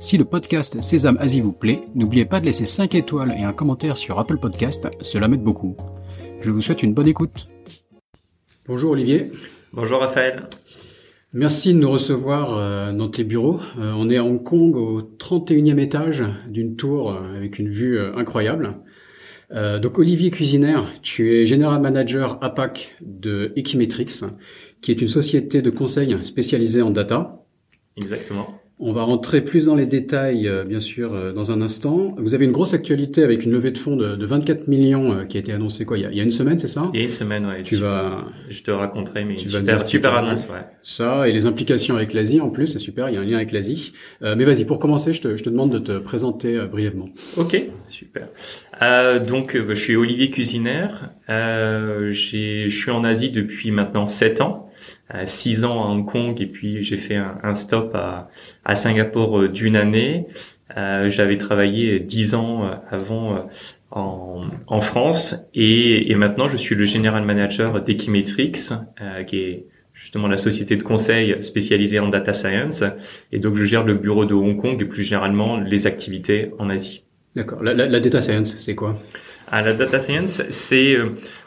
Si le podcast Sésame Asie vous plaît, n'oubliez pas de laisser 5 étoiles et un commentaire sur Apple Podcast, cela m'aide beaucoup. Je vous souhaite une bonne écoute. Bonjour Olivier. Bonjour Raphaël. Merci de nous recevoir euh, dans tes bureaux. Euh, on est à Hong Kong au 31e étage d'une tour euh, avec une vue incroyable. donc Olivier Cuisinaire, tu es General Manager APAC de Equimetrix, qui est une société de conseil spécialisée en data. Exactement. On va rentrer plus dans les détails, euh, bien sûr, euh, dans un instant. Vous avez une grosse actualité avec une levée de fonds de, 24 millions euh, qui a été annoncée quoi il y a, une semaine, c'est ça? Il y a une semaine, ouais. Tu vas, je te raconterai, mais tu super, super annonce, ouais. Ça et les implications avec l'Asie en plus, c'est super. Il y a un lien avec l'Asie. mais vas-y, pour commencer, je te, je te, demande de te présenter brièvement. Ok, super. donc, je suis Olivier Cuisinaire. je suis en Asie depuis maintenant 7 ans six ans à Hong Kong et puis j'ai fait un, un, stop à, à Singapour euh, d'une année. Euh, J'avais travaillé dix ans euh, avant en, en, France et, et, maintenant je suis le general manager d'Equimetrix, euh, qui est justement la société de conseil spécialisée en data science. Et donc je gère le bureau de Hong Kong et plus généralement les activités en Asie. D'accord. La, la, la, data science, c'est quoi? Ah, La data science, c'est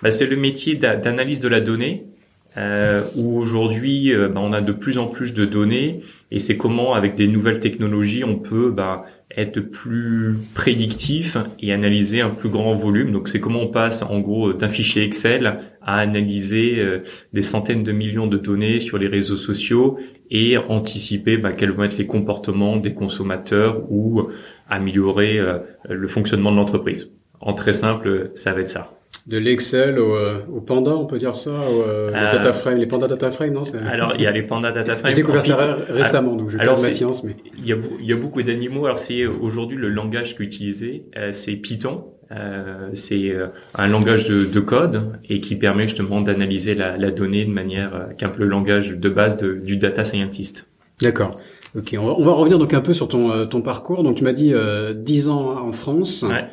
bah, c'est le métier d'analyse de la donnée euh, où aujourd'hui euh, bah, on a de plus en plus de données et c'est comment avec des nouvelles technologies on peut bah, être plus prédictif et analyser un plus grand volume. Donc c'est comment on passe en gros d'un fichier Excel à analyser euh, des centaines de millions de données sur les réseaux sociaux et anticiper bah, quels vont être les comportements des consommateurs ou améliorer euh, le fonctionnement de l'entreprise. En très simple, ça va être ça de l'Excel au, euh, au, Panda, on peut dire ça, au, euh, euh data frame, les Panda data frame, non Alors il y a les Panda data frame. J'ai découvert ça récemment, donc je garde ma science. Mais il y a, il y a beaucoup d'animaux. Alors c'est aujourd'hui le langage qu'utilisé, euh, c'est Python. Euh, c'est un langage de, de, code et qui permet justement d'analyser la, la, donnée de manière qu'un peu le langage de base de, du data scientist. D'accord. Ok, on va, on va, revenir donc un peu sur ton, ton parcours. Donc tu m'as dit euh, 10 ans en France. Ouais.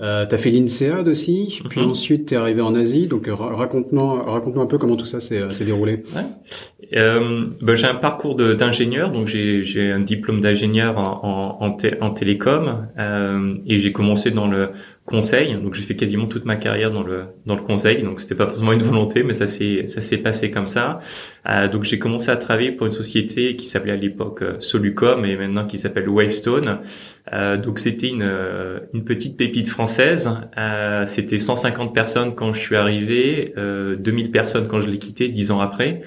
Euh, tu as fait l'INSEAD aussi, puis mhm. ensuite tu es arrivé en Asie. Donc raconte-nous raconte un peu comment tout ça s'est euh, déroulé. Ouais. Euh, ben, j'ai un parcours d'ingénieur, donc j'ai un diplôme d'ingénieur en, en, en, télécom euh, et j'ai commencé dans le conseil. Donc j'ai fait quasiment toute ma carrière dans le dans le conseil. Donc c'était pas forcément une volonté, mais ça s'est ça s'est passé comme ça. Euh, donc j'ai commencé à travailler pour une société qui s'appelait à l'époque euh, Solucom et maintenant qui s'appelle Wavestone. Euh, donc c'était une une petite pépite française. C'était 150 personnes quand je suis arrivé, 2000 personnes quand je l'ai quitté dix ans après.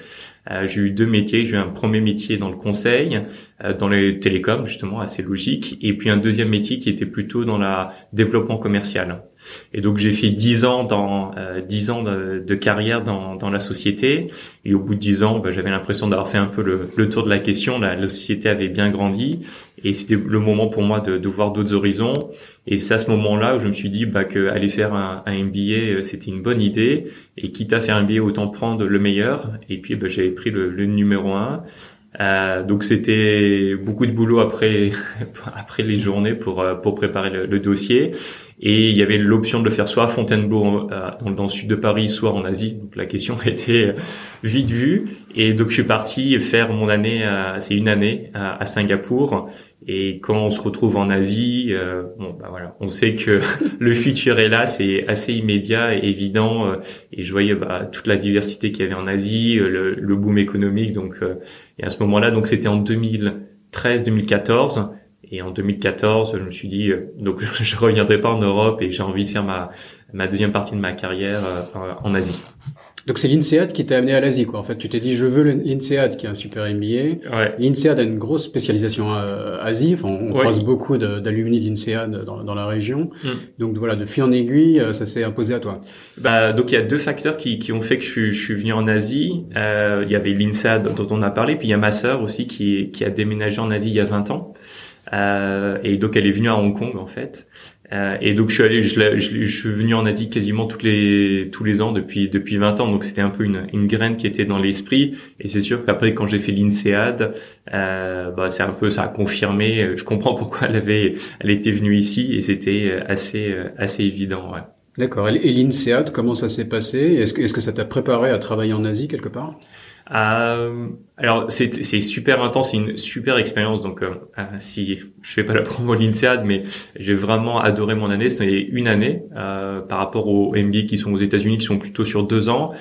Euh, j'ai eu deux métiers. J'ai eu un premier métier dans le conseil, euh, dans les télécoms justement, assez logique, et puis un deuxième métier qui était plutôt dans le développement commercial. Et donc j'ai fait dix ans dans euh, dix ans de, carrière dans, dans, la société. Et au bout de dix ans, bah, j'avais l'impression d'avoir fait un peu le, le, tour de la question. La, la société avait bien grandi et c'était le moment pour moi de, de voir d'autres horizons. Et c'est à ce moment-là où je me suis dit bah, que aller faire un, un MBA euh, c'était une bonne idée. Et quitte à faire un MBA, autant prendre le meilleur. Et puis bah, j'avais pris le, le numéro un. Euh, donc c'était beaucoup de boulot après après les journées pour euh, pour préparer le, dossier et il y avait l'option de le faire soit à Fontainebleau euh, dans, le sud de Paris, soit en Asie. Donc la question était vite vue. Et donc je suis parti faire mon année, c'est une année à, Singapour. Et quand on se retrouve en Asie, euh, bon bah voilà, on sait que le futur est là, c'est assez immédiat et évident. Euh, et je voyais bah, toute la diversité qu'il y avait en Asie, le, le boom économique. Donc et à ce moment-là, donc c'était en 2013-2014. Et en 2014, je me suis dit, euh, donc je reviendrai pas en Europe et j'ai envie de faire ma, ma deuxième partie de ma carrière euh, en Asie. Donc c'est l'INSEAD qui t'a amené à l'Asie, quoi. En fait, tu t'es dit, je veux l'INSEAD qui est un super MBA. Ouais. L'INSEAD a une grosse spécialisation euh, Asie. Enfin, on croise beaucoup d'alumni de l'INSEAD dans, dans, la région. Mm. Donc voilà, de fil en aiguille, euh, ça s'est imposé à toi. Bah, donc il y a deux facteurs qui, qui ont fait que je, suis, je suis venu en Asie. Euh, il y avait l'INSEAD dont on a parlé, puis il y a ma sœur aussi qui, qui a déménagé en Asie il y a 20 ans. Euh, et donc elle est venue à Hong Kong en fait. Euh, et donc je suis allé, je, je, je, suis venu en Asie quasiment tous les tous les ans depuis depuis 20 ans. Donc c'était un peu une, une graine qui était dans l'esprit. Et c'est sûr qu'après quand j'ai fait l'INSEAD, euh, bah c'est un peu ça a confirmé. Je comprends pourquoi elle avait elle était venue ici et c'était assez assez évident. Ouais. D'accord. Et l'INSEAD, comment ça s'est passé? Est-ce que est-ce que ça t'a préparé à travailler en Asie quelque part? Euh, alors c'est super intense, c'est une super expérience. Donc euh, euh, si je fais pas la promo l'INSEAD, mais j'ai vraiment adoré mon année. C'est une année euh, par rapport aux MBA qui sont aux États-Unis, qui sont plutôt sur deux ans.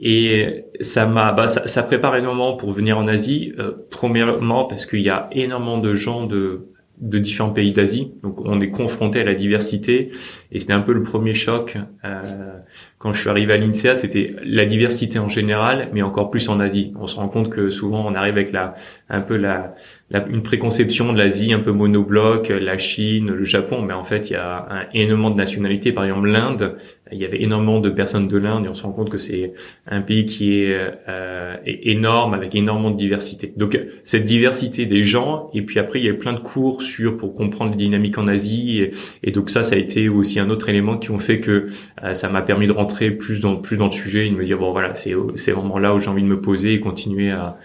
Et ça m'a, bah, ça, ça, prépare énormément pour venir en Asie. Euh, premièrement parce qu'il y a énormément de gens de de différents pays d'Asie. Donc on est confronté à la diversité et c'était un peu le premier choc euh, quand je suis arrivé à l'INSEA, c'était la diversité en général, mais encore plus en Asie. On se rend compte que souvent on arrive avec la un peu la, la une préconception de l'Asie un peu monobloc, la Chine, le Japon, mais en fait il y a un, énormément de nationalités. Par exemple l'Inde, il y avait énormément de personnes de l'Inde et on se rend compte que c'est un pays qui est, euh, énorme avec énormément de diversité. Donc cette diversité des gens et puis après il y a plein de cours sur pour comprendre les dynamiques en Asie et, et donc ça ça a été aussi un autre élément qui ont fait que euh, ça m'a permis de rentrer plus dans plus dans le sujet et de me dire bon voilà c'est c'est vraiment là où j'ai envie de me poser et continuer à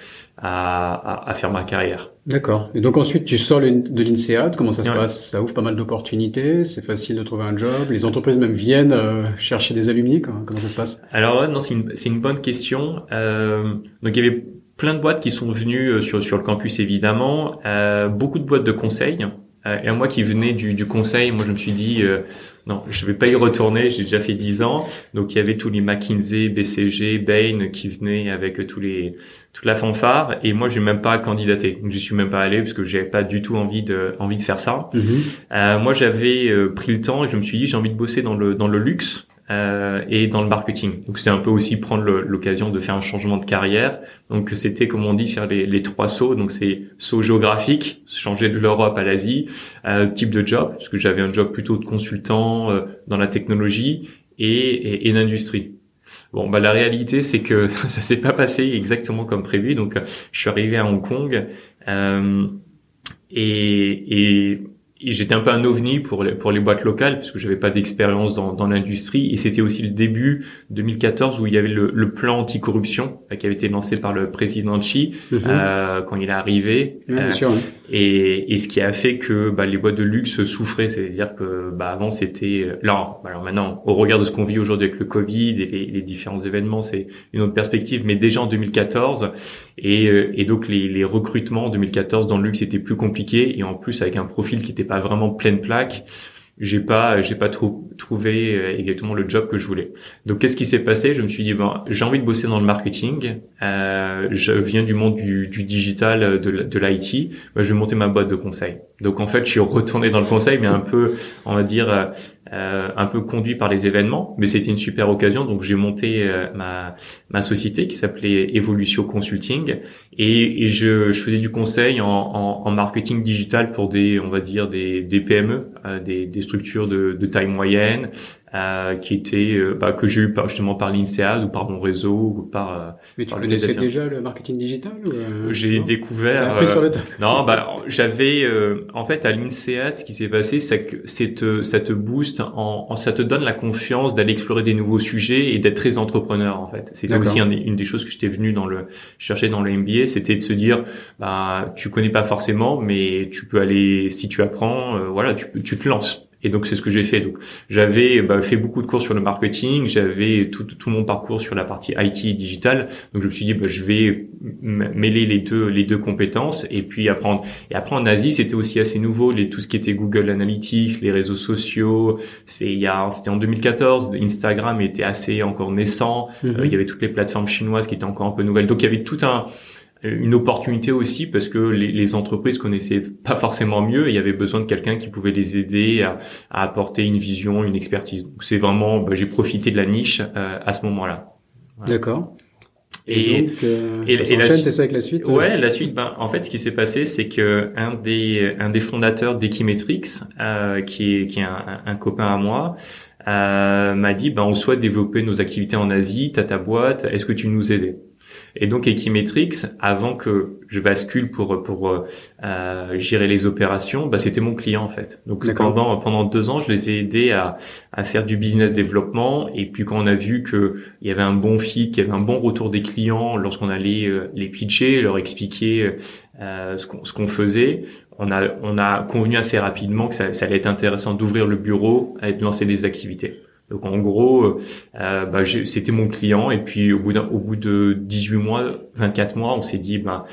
à, à, faire ma carrière. D'accord. Et donc ensuite, tu sors de l'INSEAD. Comment ça se passe? Ça ouvre pas mal d'opportunités. C'est facile de trouver un job. Les entreprises même viennent euh, chercher des alumni. Comment, comment, ça se passe? Alors non, c'est une, c'est une bonne question. Euh, donc il y avait plein de boîtes qui sont venues euh, sur sur le campus évidemment. Euh, beaucoup de boîtes de conseil. Euh, et moi qui venais du, du conseil, moi je me suis dit euh, non, je vais pas y retourner. J'ai déjà fait dix ans, donc il y avait tous les McKinsey, BCG, Bain qui venaient avec tous les toute la fanfare. Et moi j'ai même pas candidaté, donc j'y suis même pas allé parce que j'avais pas du tout envie de envie de faire ça. Mhm. Euh, moi j'avais euh, pris le temps et je me suis dit j'ai envie de bosser dans le dans le luxe euh, et dans le marketing. Donc c'était un peu aussi prendre l'occasion de faire un changement de carrière. Donc c'était comme on dit faire les, trois sauts. Donc c'est saut géographique, changer de l'Europe à l'Asie, euh, type de job, parce que j'avais un job plutôt de consultant euh, dans la technologie et, et, et l'industrie. Bon, bah la réalité c'est que ça s'est pas passé exactement comme prévu. Donc je suis arrivé à Hong Kong euh, et, et j'étais un peu un ovni pour les, pour les boîtes locales parce que j'avais pas d'expérience dans, dans l'industrie. Et c'était aussi le début 2014 où il y avait le, le plan anticorruption euh, qui avait été lancé par le président Xi mhm. euh, quand il est arrivé. Euh, et, et ce qui a fait que bah, les boîtes de luxe souffraient. C'est-à-dire que bah, avant c'était euh, là alors maintenant au regard de ce qu'on vit aujourd'hui avec le Covid et les, les différents événements c'est une autre perspective. Mais déjà en 2014 et, et donc les, les recrutements en 2014 dans le luxe étaient plus compliqués et en plus avec un profil qui était pas vraiment pleine plaque j'ai pas j'ai pas trop trouvé euh, exactement le job que je voulais. Donc qu'est-ce qui s'est passé? Je me suis dit bon, j'ai envie de bosser dans le marketing. Euh, je viens du monde du, du digital, de, de l'IT. je vais monter ma boîte de conseil. Donc en fait, je suis retourné dans le conseil, mais un peu, on va dire, euh, un peu conduit par les événements, mais c'était une super occasion. Donc j'ai monté euh, ma ma société qui s'appelait Evolution Consulting et, et je, je, faisais du conseil en, en, en, marketing digital pour des on va dire des, des PME, euh, des, des structures de, de taille moyenne, euh, qui était euh, bah, que j'ai eu par, justement par l'INSEAD ou par mon réseau ou par. Euh, Mais tu connaissais déjà le marketing digital J'ai découvert. non, bah j'avais en fait à l'INSEAD ce qui s'est passé, c'est que c'est ça te booste, en, en, ça te donne la confiance d'aller explorer des nouveaux sujets et d'être très entrepreneur en fait. C'était aussi une des choses que j'étais venu dans le chercher dans le MBA, c'était de se dire bah tu connais pas forcément, mais tu peux aller si tu apprends, voilà, tu tu te lances. Et donc c'est ce que j'ai fait. Donc j'avais bah, fait beaucoup de cours sur le marketing, j'avais tout, tout mon parcours sur la partie IT et digital. Donc je me suis dit bah, je vais mêler les deux les deux compétences et puis apprendre. Et après en Asie c'était aussi assez nouveau les tout ce qui était Google Analytics, les réseaux sociaux. C'est il y a c'était en 2014, Instagram était assez encore naissant. Mm-hmm. Euh, il y avait toutes les plateformes chinoises qui étaient encore un peu nouvelles. Donc il y avait tout un une opportunité aussi parce que les, les, entreprises connaissaient pas forcément mieux et il y avait besoin de quelqu'un qui pouvait les aider à, à apporter une vision, une expertise. Donc c'est vraiment, bah, j'ai profité de la niche euh, à ce moment-là. D'accord. Et, donc, euh, et, et, la c'est ça avec la suite. Euh ouais, la suite. Ben, en fait, ce qui s'est passé, c'est que un des un des fondateurs d'Equimetrix, euh, qui est qui est un, un copain à moi, euh, m'a dit, ben, on souhaite développer nos activités en Asie. T'as ta boîte. Est-ce que tu nous aides? Et donc Equimetrix, avant que je bascule pour pour euh, gérer les opérations, bah, c'était mon client en fait. Donc pendant pendant deux ans, je les ai aidés à à faire du business développement. Et puis quand on a vu que il y avait un bon fit, qu'il y avait un bon retour des clients lorsqu'on allait euh, les pitcher, leur expliquer euh, ce qu'on ce qu'on faisait, on a on a convenu assez rapidement que ça, ça allait être intéressant d'ouvrir le bureau et de lancer des activités. Donc en gros, euh, bah, c'était mon client et puis au bout, au bout de 18 mois, 24 mois, on s'est dit bah,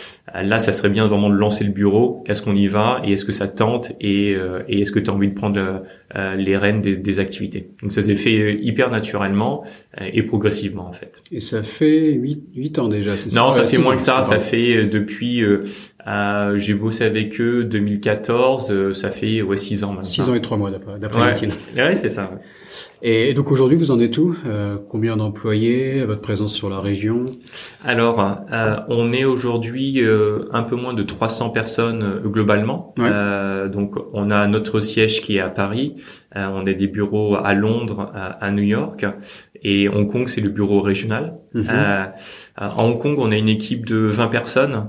là, ça serait bien vraiment de lancer le bureau. Est-ce qu'on y va et est-ce que ça tente et, euh, et est-ce que tu as envie de prendre euh, les rênes des, des, activités? Donc ça s'est fait hyper naturellement euh, et progressivement en fait. Et ça fait 8, 8 ans déjà. Non, ça, fait moins que ça. Ça fait depuis j'ai bossé avec eux 2014. ça fait ouais 6 ans maintenant. 6 ans et 3 mois d'après ouais. ouais c'est ça. Et donc aujourd'hui, vous en êtes où euh, Combien d'employés Votre présence sur la région? Alors, euh, on est aujourd'hui euh, un peu moins de 300 personnes euh, globalement. Euh, donc, on a notre siège qui est à Paris. on a des bureaux à Londres, à, New York. Et Hong Kong, c'est le bureau régional. Mhm. à Hong Kong, on a une équipe de 20 personnes.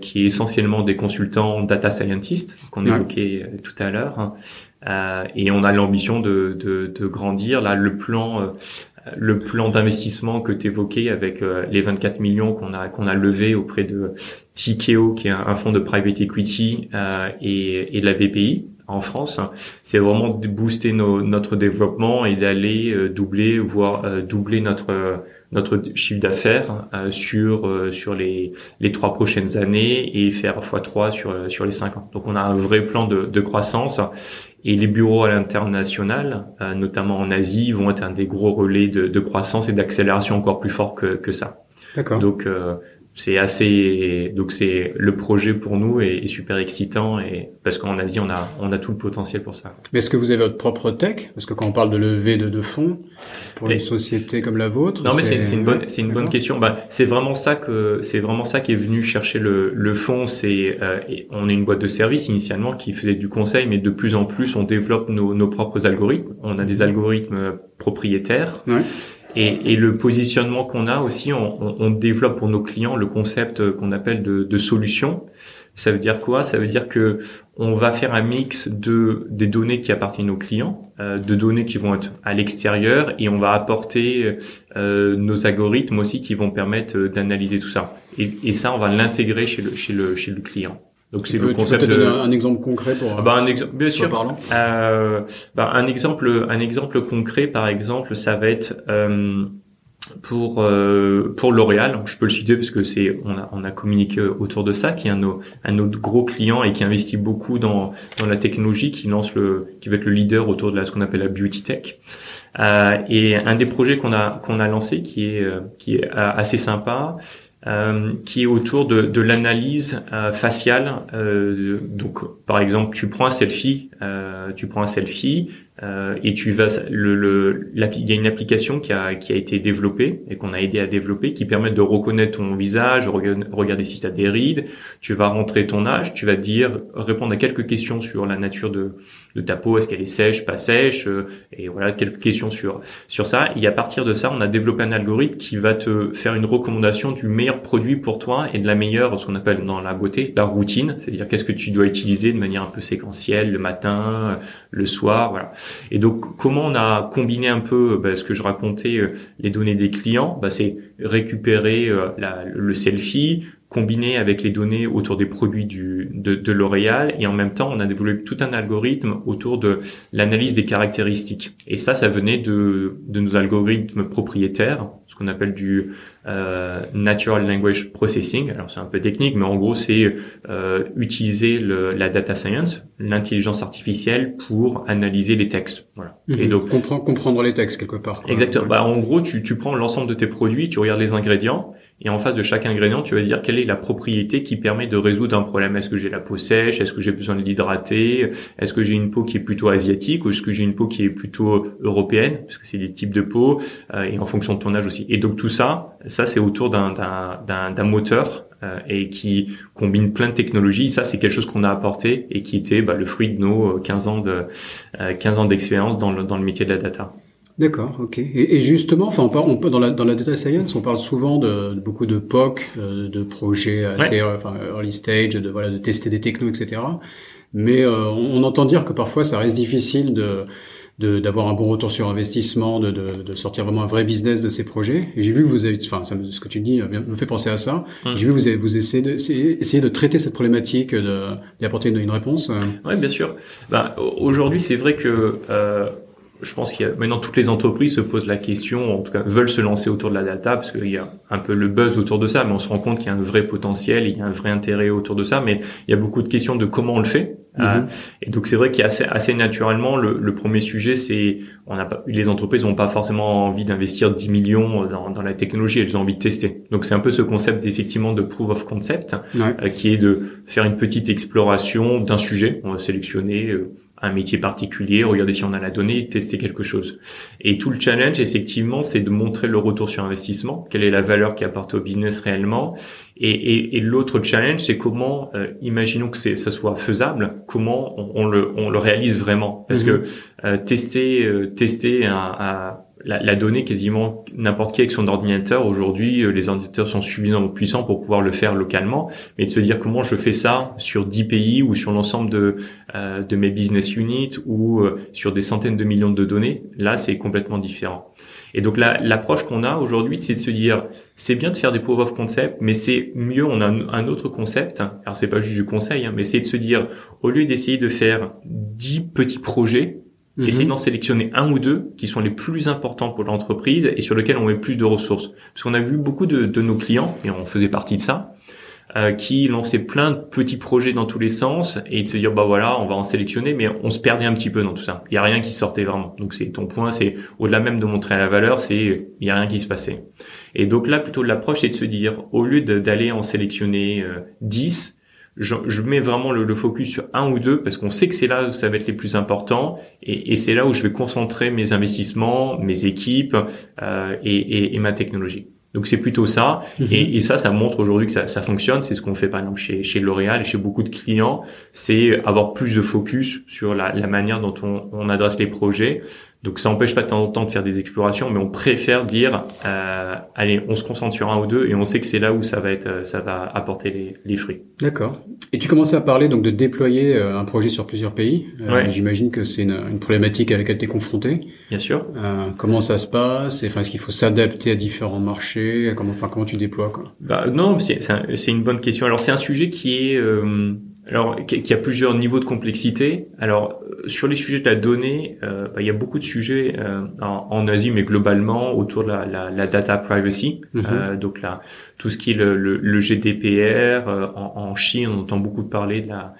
qui est essentiellement des consultants data scientists qu'on évoquait tout à l'heure. Euh, et on a l'ambition de, de, de, grandir. Là, le plan, euh, le plan d'investissement que tu évoquais avec euh, les 24 millions qu'on a qu'on a levé auprès de Tikeo, qui est un, fonds de private equity, et, et de la BPI en France, c'est vraiment de booster nos, notre développement et d'aller doubler, voire doubler notre notre chiffre d'affaires sur sur les les trois prochaines années et faire x3 sur sur les cinq ans. Donc on a un vrai plan de, de croissance et les bureaux à l'international, euh, notamment en Asie, vont être un des gros relais de, de croissance et d'accélération encore plus fort que, que ça. D'accord. Donc euh, c'est assez donc c'est le projet pour nous est, super excitant et parce qu'en Asie on a on a tout le potentiel pour ça. Mais est-ce que vous avez votre propre tech? Parce que quand on parle de levée de, de fonds pour une société comme la vôtre, non mais c'est une bonne c'est une bonne question. Bah c'est vraiment ça que c'est vraiment ça qui est venu chercher le le fonds. C'est euh, on est une boîte de service initialement qui faisait du conseil, mais de plus en plus on développe nos nos propres algorithmes. On a des algorithmes propriétaires. Ouais. Et, et, le positionnement qu'on a aussi, on, on, développe pour nos clients le concept qu'on appelle de, de, solution. Ça veut dire quoi? Ça veut dire que on va faire un mix de des données qui appartiennent aux clients, euh, de données qui vont être à l'extérieur, et on va apporter euh, nos algorithmes aussi qui vont permettre d'analyser tout ça. Et, et ça, on va l'intégrer chez le chez le chez le client. Donc c'est le concept. Tu peux de... donner un exemple concret pour. Ah bah, un exemple, bien sûr. Parlant. Euh, bah, un exemple, un exemple concret, par exemple, ça va être euh, pour euh, pour L'Oréal. Je peux le citer parce que c'est on a on a communiqué autour de ça, qui est un, un autre gros client et qui investit beaucoup dans dans la technologie, qui lance le qui va être le leader autour de la, ce qu'on appelle la beauty tech. Euh, et un des projets qu'on a qu'on a lancé, qui est euh, qui est assez sympa, euh, qui est autour de, l'analyse euh, faciale. Euh, donc, par exemple, tu prends un selfie, tu prends un selfie euh, et tu vas le, le il y a une application qui a qui a été développée et qu'on a aidé à développer qui permet de reconnaître ton visage, regarder si tu as des rides. Tu vas rentrer ton âge, tu vas dire répondre à quelques questions sur la nature de de ta peau, est-ce qu'elle est sèche, pas sèche, et voilà quelques questions sur sur ça. Et à partir de ça, on a développé un algorithme qui va te faire une recommandation du meilleur produit pour toi et de la meilleure, ce qu'on appelle dans la beauté, la routine, c'est-à-dire qu'est-ce que tu dois utiliser de manière un peu séquentielle le matin, le soir, voilà. Et donc comment on a combiné un peu bah, ce que je racontais, euh, les données des clients, bah, c'est récupérer euh, le selfie, combiné avec les données autour des produits du, de, de L'Oréal. Et en même temps on a développé tout un algorithme autour de l'analyse des caractéristiques. Et ça ça venait de, de nos algorithmes propriétaires ce qu'on appelle du euh, natural language processing. Alors c'est un peu technique mais en gros c'est euh, utiliser le, la data science l'intelligence artificielle pour analyser les textes. Voilà. Mhm. et donc comprendre comprendre les textes quelque part. Exactement. Bah en gros tu, tu prends l'ensemble de tes produits tu regardes les ingrédients et en face de chaque ingrédient, tu vas dire quelle est la propriété qui permet de résoudre un problème. Est-ce que j'ai la peau sèche? Est-ce que j'ai besoin de l'hydrater? Est-ce que j'ai une peau qui est plutôt asiatique ou est-ce que j'ai une peau qui est plutôt européenne? Parce que c'est des types de peau euh, et en fonction de ton âge aussi. Et donc tout ça, ça c'est autour d'un moteur euh, et qui combine plein de technologies. Ça c'est quelque chose qu'on a apporté et qui était bah, le fruit de nos 15 ans de 15 euh, ans d'expérience dans le dans le métier de la data. D'accord, ok. Et, justement, enfin, on parle, on, dans la dans la data science, on parle souvent de, beaucoup de POC, euh, de projets assez enfin, early stage, de voilà, de tester des technos, etc. Mais euh, on, entend dire que parfois, ça reste difficile de d'avoir un bon retour sur investissement, de, de, de, sortir vraiment un vrai business de ces projets. Et j'ai vu que vous avez, enfin, ça, ce que tu dis me fait penser à ça. Hum. J'ai vu que vous, avez, vous essayez de, essayer de traiter cette problématique, d'y apporter une, une réponse. Oui, bien sûr. Ben, Aujourd'hui, c'est vrai que euh, je pense qu'il y a maintenant toutes les entreprises se posent la question, en tout cas veulent se lancer autour de la data parce qu'il y a un peu le buzz autour de ça, mais on se rend compte qu'il y a un vrai potentiel, il y a un vrai intérêt autour de ça, mais il y a beaucoup de questions de comment on le fait. Mhm. Euh, et donc c'est vrai qu'il y a assez, assez naturellement le, le premier sujet, c'est on a pas, les entreprises n'ont pas forcément envie d'investir 10 millions dans, dans, la technologie, elles ont envie de tester. Donc c'est un peu ce concept effectivement de proof of concept, euh, qui est de faire une petite exploration d'un sujet. On va sélectionner euh, un métier particulier, regarder si on a la donnée, tester quelque chose. Et tout le challenge, effectivement, c'est de montrer le retour sur investissement, quelle est la valeur qui apporte au business réellement. Et, et, et l'autre challenge, c'est comment, euh, imaginons que ça soit faisable, comment on, le, on le réalise vraiment. Parce mhm. que euh, tester, euh, tester un, un la, la, donnée quasiment n'importe qui avec son ordinateur. Aujourd'hui, euh, les ordinateurs sont suffisamment puissants pour pouvoir le faire localement, mais de se dire comment je fais ça sur 10 pays ou sur l'ensemble de, euh, de mes business units ou euh, sur des centaines de millions de données, là, c'est complètement différent. Et donc l'approche qu'on a aujourd'hui, c'est de se dire, c'est bien de faire des proof of concept, mais c'est mieux, on a un, autre concept. Alors c'est pas juste du conseil, hein, mais c'est de se dire, au lieu d'essayer de faire 10 petits projets, Mhm. Essayer d'en sélectionner un ou deux qui sont les plus importants pour l'entreprise et sur lesquels on met plus de ressources. Parce qu'on a vu beaucoup de, de, nos clients, et on faisait partie de ça, euh, qui lançaient plein de petits projets dans tous les sens et de se dire bah voilà on va en sélectionner mais on se perdait un petit peu dans tout ça il y a rien qui sortait vraiment donc c'est ton point c'est au-delà même de montrer la valeur c'est il y a rien qui se passait et donc là plutôt l'approche c'est de se dire au lieu d'aller en sélectionner euh, 10 je, je, mets vraiment le, le, focus sur un ou deux parce qu'on sait que c'est là où ça va être les plus importants et, et c'est là où je vais concentrer mes investissements, mes équipes euh, et, et, et, ma technologie. Donc c'est plutôt ça mhm. et, ça, ça montre aujourd'hui que ça, ça fonctionne. C'est ce qu'on fait par exemple chez, chez L'Oréal et chez beaucoup de clients, c'est avoir plus de focus sur la, la manière dont on, on adresse les projets. Donc ça n'empêche pas de temps en temps de faire des explorations, mais on préfère dire, euh, allez, on se concentre sur un ou deux et on sait que c'est là où ça va être, euh, ça va apporter les, les fruits. D'accord. Et tu commençais à parler donc de déployer euh, un projet sur plusieurs pays. Euh, J'imagine que c'est une, une, problématique à laquelle tu es confronté. Bien sûr. Euh, comment ça se passe? Enfin, est-ce qu'il faut s'adapter à différents marchés? Comment, enfin, comment tu déploies quoi? Bah non, c'est une bonne question. Alors c'est un sujet qui est alors, qui a plusieurs niveaux de complexité. Alors, euh, sur les sujets de la donnée, euh, bah, il y a beaucoup de sujets euh, en, Asie, mais globalement autour de la, la, la data privacy. Mhm. Euh, donc là, tout ce qui est le, le, GDPR. En, en, Chine, on entend beaucoup parler de la,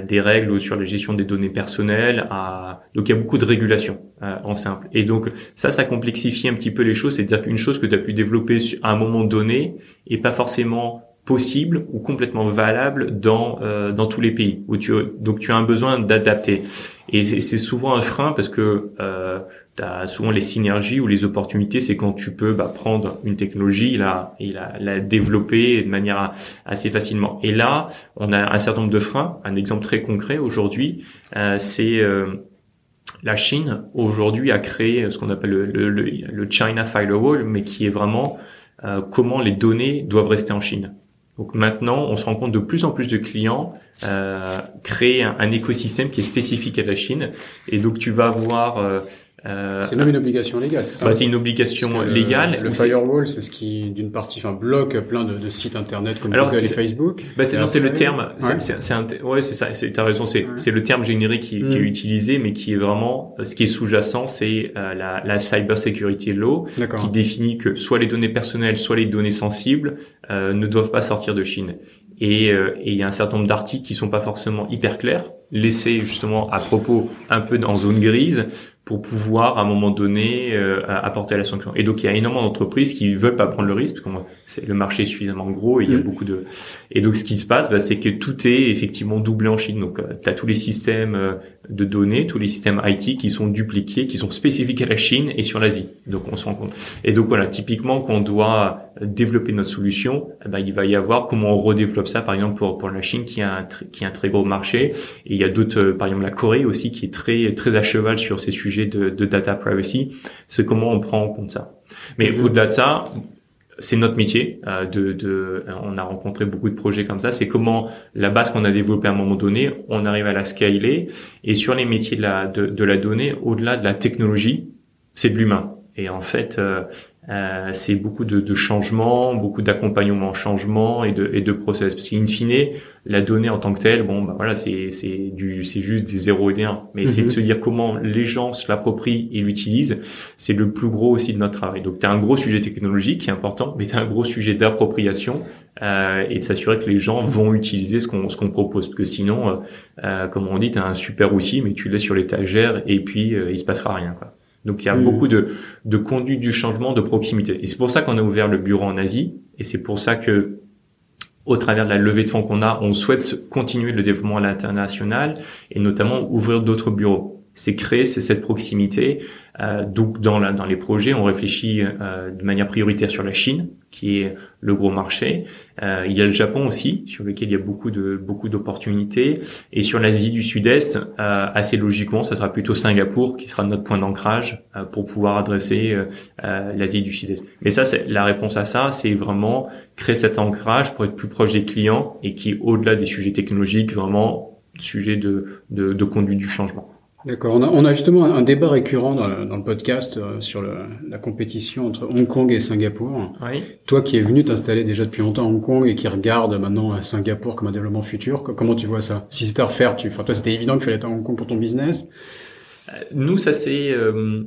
des règles sur la gestion des données personnelles. À... Donc, il y a beaucoup de régulation en simple. Et donc, ça, ça complexifie un petit peu les choses. C'est-à-dire qu'une chose que tu as pu développer à un moment donné est pas forcément possible ou complètement valable dans euh, dans tous les pays où tu donc tu as un besoin d'adapter. Et c'est souvent un frein parce que euh, tu as souvent les synergies ou les opportunités c'est quand tu peux bah, prendre une technologie la et la, la développer de manière assez facilement. Et là on a un certain nombre de freins. Un exemple très concret aujourd'hui euh, c'est euh, la Chine aujourd'hui a créé ce qu'on appelle le, le, le, China Firewall mais qui est vraiment euh, comment les données doivent rester en Chine donc maintenant, on se rend compte de plus en plus de clients euh, créer un, un, écosystème qui est spécifique à la Chine. Et donc tu vas avoir euh, euh, c'est même une obligation légale, c'est ça C'est une obligation légale. Le, firewall, c'est ce qui, d'une partie, enfin, bloque plein de, de sites internet comme Google et Facebook. Bah c'est, non, c'est le terme. C'est, c'est, ouais, c'est ça. C'est, t'as raison. C'est, c'est le terme générique qui, qui, est mm. utilisé, mais qui est vraiment, ce qui est sous-jacent, c'est euh, la, la cyber security law, qui définit que soit les données personnelles, soit les données sensibles euh, ne doivent pas sortir de Chine. Et il y a un certain nombre d'articles qui sont pas forcément hyper clairs, laissés justement à propos un peu en zone grise pour pouvoir à un moment donné euh, apporter la sanction. Et donc il y a énormément d'entreprises qui veulent pas prendre le risque parce que c'est le marché est suffisamment gros et il y a mm. beaucoup de et donc ce qui se passe bah, c'est que tout est effectivement doublé en Chine. Donc euh, tu as tous les systèmes euh, de données, tous les systèmes IT qui sont dupliqués, qui sont spécifiques à la Chine et sur l'Asie. Donc on se rend compte. Et donc voilà, typiquement qu'on doit développé notre solution, eh ben, il va y avoir comment on redéveloppe ça, par exemple pour pour la Chine qui a un qui a un très gros marché, et il y a d'autres, euh, par exemple la Corée aussi qui est très très à cheval sur ces sujets de, de data privacy. C'est comment on prend en compte ça. Mais mm-hmm. au-delà de ça, c'est notre métier. Euh, de, de, on a rencontré beaucoup de projets comme ça. C'est comment la base qu'on a développée à un moment donné, on arrive à la scaler. Et sur les métiers de la, de, de la donnée, au-delà de la technologie, c'est de l'humain. Et en fait, euh, euh, c'est beaucoup de, de changements, beaucoup d'accompagnement en changement et de, et de process. Parce qu'in fine, la donnée en tant que telle, bon, bah voilà, c'est c'est du c'est juste des 0 et des 1. Mais c'est de mhm. se dire comment les gens se l'approprient et l'utilisent, c'est le plus gros aussi de notre travail. Donc, tu as un gros sujet technologique qui est important, mais tu as un gros sujet d'appropriation euh, et de s'assurer que les gens vont utiliser ce qu'on ce qu'on propose. Parce que sinon, euh, euh comme on dit, tu as un super outil, mais tu l'as sur l'étagère et puis euh, il se passera rien. Quoi. Donc il y a hmm. beaucoup de, de conduite du changement de proximité. Et c'est pour ça qu'on a ouvert le bureau en Asie. Et c'est pour ça que au travers de la levée de fonds qu'on a, on souhaite continuer le développement à l'international et notamment ouvrir d'autres bureaux c'est créer cette proximité. Euh, donc dans, la, dans les projets, on réfléchit euh, de manière prioritaire sur la Chine, qui est le gros marché. Euh, il y a le Japon aussi, sur lequel il y a beaucoup de beaucoup d'opportunités, et sur l'Asie du Sud-Est, euh, assez logiquement, ça sera plutôt Singapour qui sera notre point d'ancrage euh, pour pouvoir adresser l'Asie du Sud-Est. Mais ça, la réponse à ça, c'est vraiment créer cet ancrage pour être plus proche des clients et qui, au-delà des sujets technologiques, vraiment sujet de, de, de conduite du changement. D'accord. On a, on a, justement un, débat récurrent dans le, dans le podcast euh, sur le, la compétition entre Hong Kong et Singapour. Oui. Toi qui es venu t'installer déjà depuis longtemps à Hong Kong et qui regarde maintenant Singapour comme un développement futur, comment tu vois ça? Si c'était à refaire, tu, enfin toi c'était évident qu'il fallait être à Hong Kong pour ton business? Euh, nous, ça s'est euh,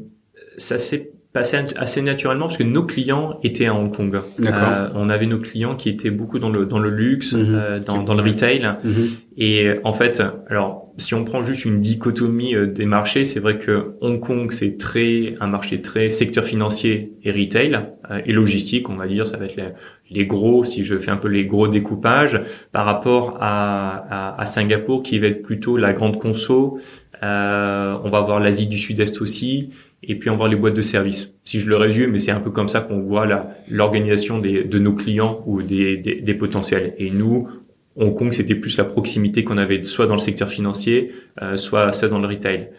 ça s'est passé assez naturellement parce que nos clients étaient à Hong Kong. Euh, on avait nos clients qui étaient beaucoup dans le dans le luxe, mhm. euh, dans, dans le retail. Mhm. Et en fait, alors si on prend juste une dichotomie euh, des marchés, c'est vrai que Hong Kong c'est très un marché très secteur financier et retail euh, et logistique, on va dire, ça va être les, les, gros. Si je fais un peu les gros découpages par rapport à, à, à Singapour qui va être plutôt la grande conso. Euh, on va voir l'Asie du Sud-Est aussi et puis on va voir les boîtes de services. Si je le résume, mais c'est un peu comme ça qu'on voit l'organisation de nos clients ou des, des, des, potentiels. Et nous, Hong Kong, c'était plus la proximité qu'on avait soit dans le secteur financier, euh, soit, soit dans le retail.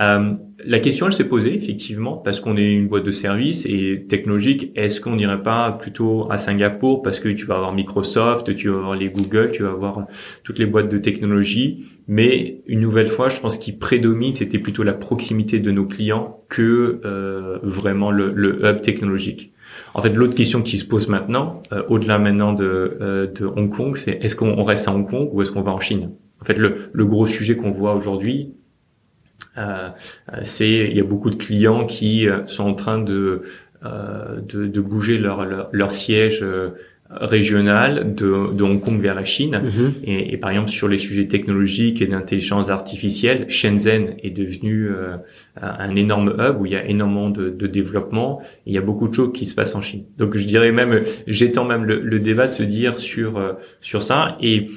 Euh, la question, elle s'est posée effectivement parce qu'on est une boîte de services et technologique. Est-ce qu'on n'irait pas plutôt à Singapour parce que tu vas avoir Microsoft, tu vas avoir les Google, tu vas avoir toutes les boîtes de technologie. Mais une nouvelle fois, je pense qu'il prédomine, c'était plutôt la proximité de nos clients que euh, vraiment le, hub technologique. En fait, l'autre question qui se pose maintenant, euh, au-delà maintenant de, euh, de Hong Kong, c'est est-ce qu'on reste à Hong Kong ou est-ce qu'on va en Chine? En fait, le, le gros sujet qu'on voit aujourd'hui, c'est il y a beaucoup de clients qui euh, sont en train de euh, de, de, bouger leur, leur, siège régional de, de, Hong Kong vers la Chine. Mhm. Et, et, par exemple, sur les sujets technologiques et d'intelligence artificielle, Shenzhen est devenu un énorme hub où il y a énormément de, de, développement. Et il y a beaucoup de choses qui se passent en Chine. Donc, je dirais même, j'étends même le, le, débat de se dire sur sur ça. Et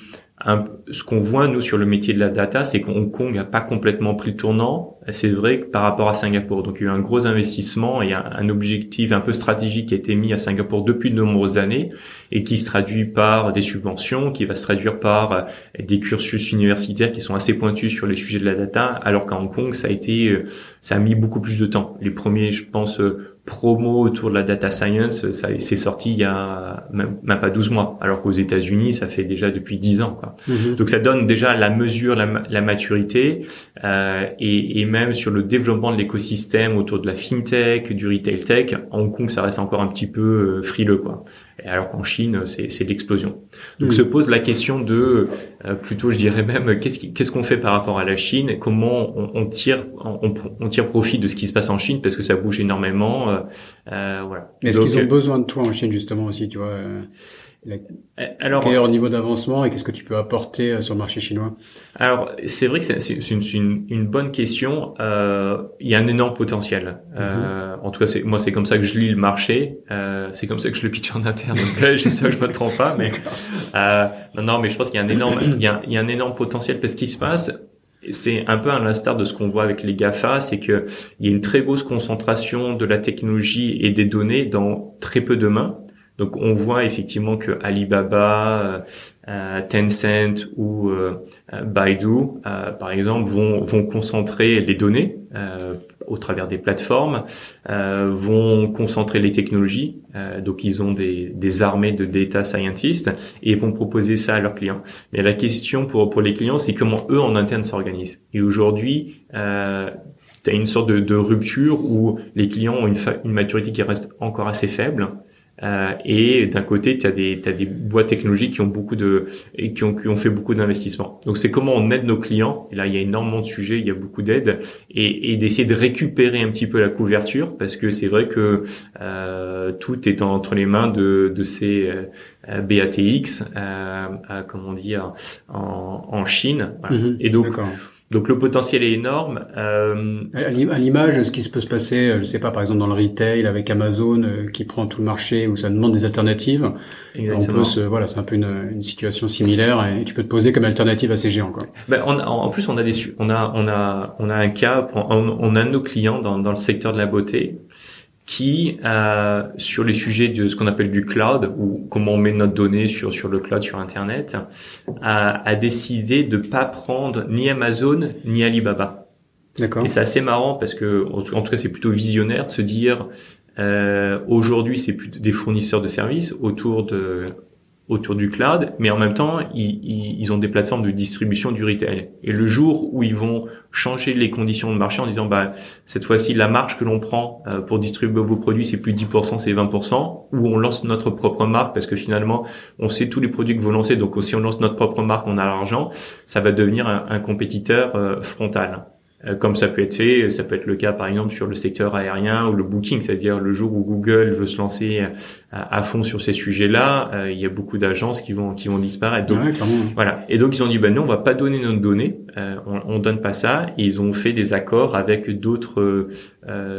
ce qu'on voit nous sur le métier de la data, c'est qu'Hong Kong n'a pas complètement pris le tournant. C'est vrai par rapport à Singapour, donc il y a eu un gros investissement et un, objectif un peu stratégique qui a été mis à Singapour depuis de nombreuses années et qui se traduit par des subventions, qui va se traduire par euh, des cursus universitaires qui sont assez pointus sur les sujets de la data, alors qu'à Hong Kong ça a été, euh, ça a mis beaucoup plus de temps. Les premiers, je pense, euh, promo autour de la data science, ça c'est sorti il y a même, pas 12 mois, alors qu'aux États-Unis, ça fait déjà depuis 10 ans. Quoi. Mhm. Donc ça donne déjà la mesure, la, maturité, euh, et, et, même sur le développement de l'écosystème autour de la fintech, du retail tech, Hong Kong, ça reste encore un petit peu euh, frileux. Quoi alors qu'en Chine, c'est l'explosion. Donc mm. se pose la question de, euh, plutôt je dirais même, qu'est-ce qu'on fait par rapport à la Chine? Comment on, tire on, tire profit de ce qui se passe en Chine? Parce que ça bouge énormément. Euh, euh voilà. Est-ce qu'ils ont besoin de toi en Chine justement aussi, tu vois euh, alors, quel est leur niveau d'avancement et qu'est-ce que tu peux apporter euh, sur le marché chinois? Alors, c'est vrai que c'est une, une, une, bonne question. Euh, il y a un énorme potentiel. Euh, mhm. en tout cas, moi, c'est comme ça que je lis le marché. Euh, c'est comme ça que je le pitch en interne. Donc, j'espère que je me trompe pas. Mais non, non, mais je pense qu'il y a un énorme, il y a, il y a un énorme potentiel parce qu'il se passe, c'est un peu à l'instar de ce qu'on voit avec les GAFA, c'est que il y a une très grosse concentration de la technologie et des données dans très peu de mains. Donc on voit effectivement que Alibaba, euh, Tencent ou euh, Baidu, par exemple, vont, vont concentrer les données au travers des plateformes, vont concentrer les technologies. donc ils ont des, des armées de data scientists et vont proposer ça à leurs clients. Mais la question pour pour les clients, c'est comment eux en interne s'organisent. Et aujourd'hui, tu as une sorte de, de, rupture où les clients ont une, une maturité qui reste encore assez faible. Euh, et d'un côté, tu as des, des boîtes technologiques qui ont beaucoup de et qui ont, qui ont fait beaucoup d'investissements. Donc c'est comment on aide nos clients. Et là, il y a énormément de sujets, il y a beaucoup d'aides et, et d'essayer de récupérer un petit peu la couverture parce que c'est vrai que euh, tout est entre les mains de, de ces euh, BATX, euh, comment dire, en, en Chine. Voilà. Mm-hmm. et donc donc le potentiel est énorme. Euh... À l'image, ce qui se peut se passer, euh, je sais pas, par exemple dans le retail avec Amazon euh, qui prend tout le marché où ça demande des alternatives. Exactement. On peut voilà, c'est un peu une, une, situation similaire et tu peux te poser comme alternative à ces géants. Quoi. Ben, on en plus, on a des, on a, on a, on a un cas, on, on a nos clients dans, dans le secteur de la beauté qui, euh, sur les sujets de ce qu'on appelle du cloud, ou comment on met notre donnée sur, sur le cloud, sur Internet, a, a décidé de pas prendre ni Amazon ni Alibaba. D'accord. Et c'est assez marrant parce que, en tout cas, c'est plutôt visionnaire de se dire, euh, aujourd'hui, c'est plus des fournisseurs de services autour de autour du cloud, mais en même temps, ils, ils, ont des plateformes de distribution du retail. Et le jour où ils vont changer les conditions de marché en disant, bah, cette fois-ci, la marge que l'on prend euh, pour distribuer vos produits, c'est plus 10%, c'est 20%, ou on lance notre propre marque, parce que finalement, on sait tous les produits que vous lancez, donc si on lance notre propre marque, on a l'argent, ça va devenir un, un compétiteur euh, frontal. Euh, comme ça peut être fait, ça peut être le cas par exemple sur le secteur aérien ou le booking, c'est-à-dire le jour où Google veut se lancer à fond sur ces sujets-là, euh, il y a beaucoup d'agences qui vont qui vont disparaître. Donc voilà. Et donc ils ont dit ben non, on va pas donner nos données, euh, on, on donne pas ça. Et ils ont fait des accords avec d'autres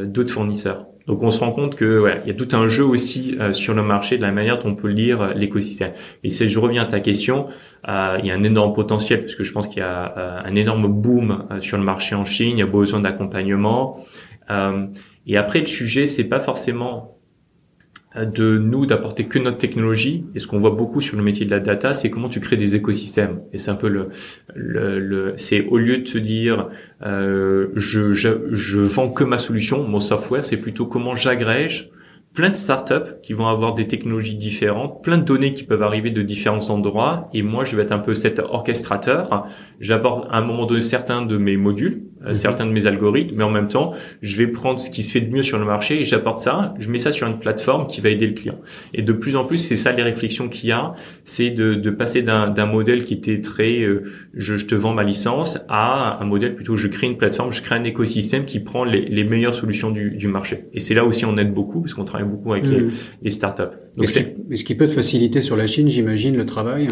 d'autres fournisseurs. Donc on se rend compte que il y a tout un jeu aussi euh, sur le marché de la manière dont on peut lire euh, l'écosystème. Et si je reviens à ta question, euh, il y a un énorme potentiel parce que je pense qu'il y a un énorme boom sur le marché en Chine. Il y a besoin d'accompagnement. et après le sujet, c'est pas forcément de nous d'apporter que notre technologie. Et ce qu'on voit beaucoup sur le métier de la data, c'est comment tu crées des écosystèmes. Et c'est un peu le, le, le c'est au lieu de se dire euh, je, je, je vends que ma solution, mon software, c'est plutôt comment j'agrège plein de startups qui vont avoir des technologies différentes, plein de données qui peuvent arriver de différents endroits. Et moi, je vais être un peu cet orchestrateur. J'apporte à un moment donné certains de mes modules, euh, mhm. certains de mes algorithmes, mais en même temps, je vais prendre ce qui se fait de mieux sur le marché et j'apporte ça. Je mets ça sur une plateforme qui va aider le client. Et de plus en plus, c'est ça les réflexions qu'il y a, c'est de, de passer d'un modèle qui était très euh, je, je, te vends ma licence à un modèle plutôt je crée une plateforme, je crée un écosystème qui prend les, les meilleures solutions du, du marché. Et c'est là aussi on aide beaucoup parce qu'on travaille beaucoup avec les, les, startups. Donc c'est ce qui peut te faciliter sur la Chine, j'imagine, le travail.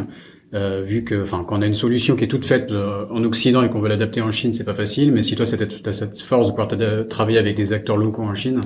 Euh, vu que, enfin, quand on a une solution qui est toute faite euh, en Occident et qu'on veut l'adapter en Chine, c'est pas facile. Mais si toi, tu as cette force de pouvoir travailler avec des acteurs locaux en Chine.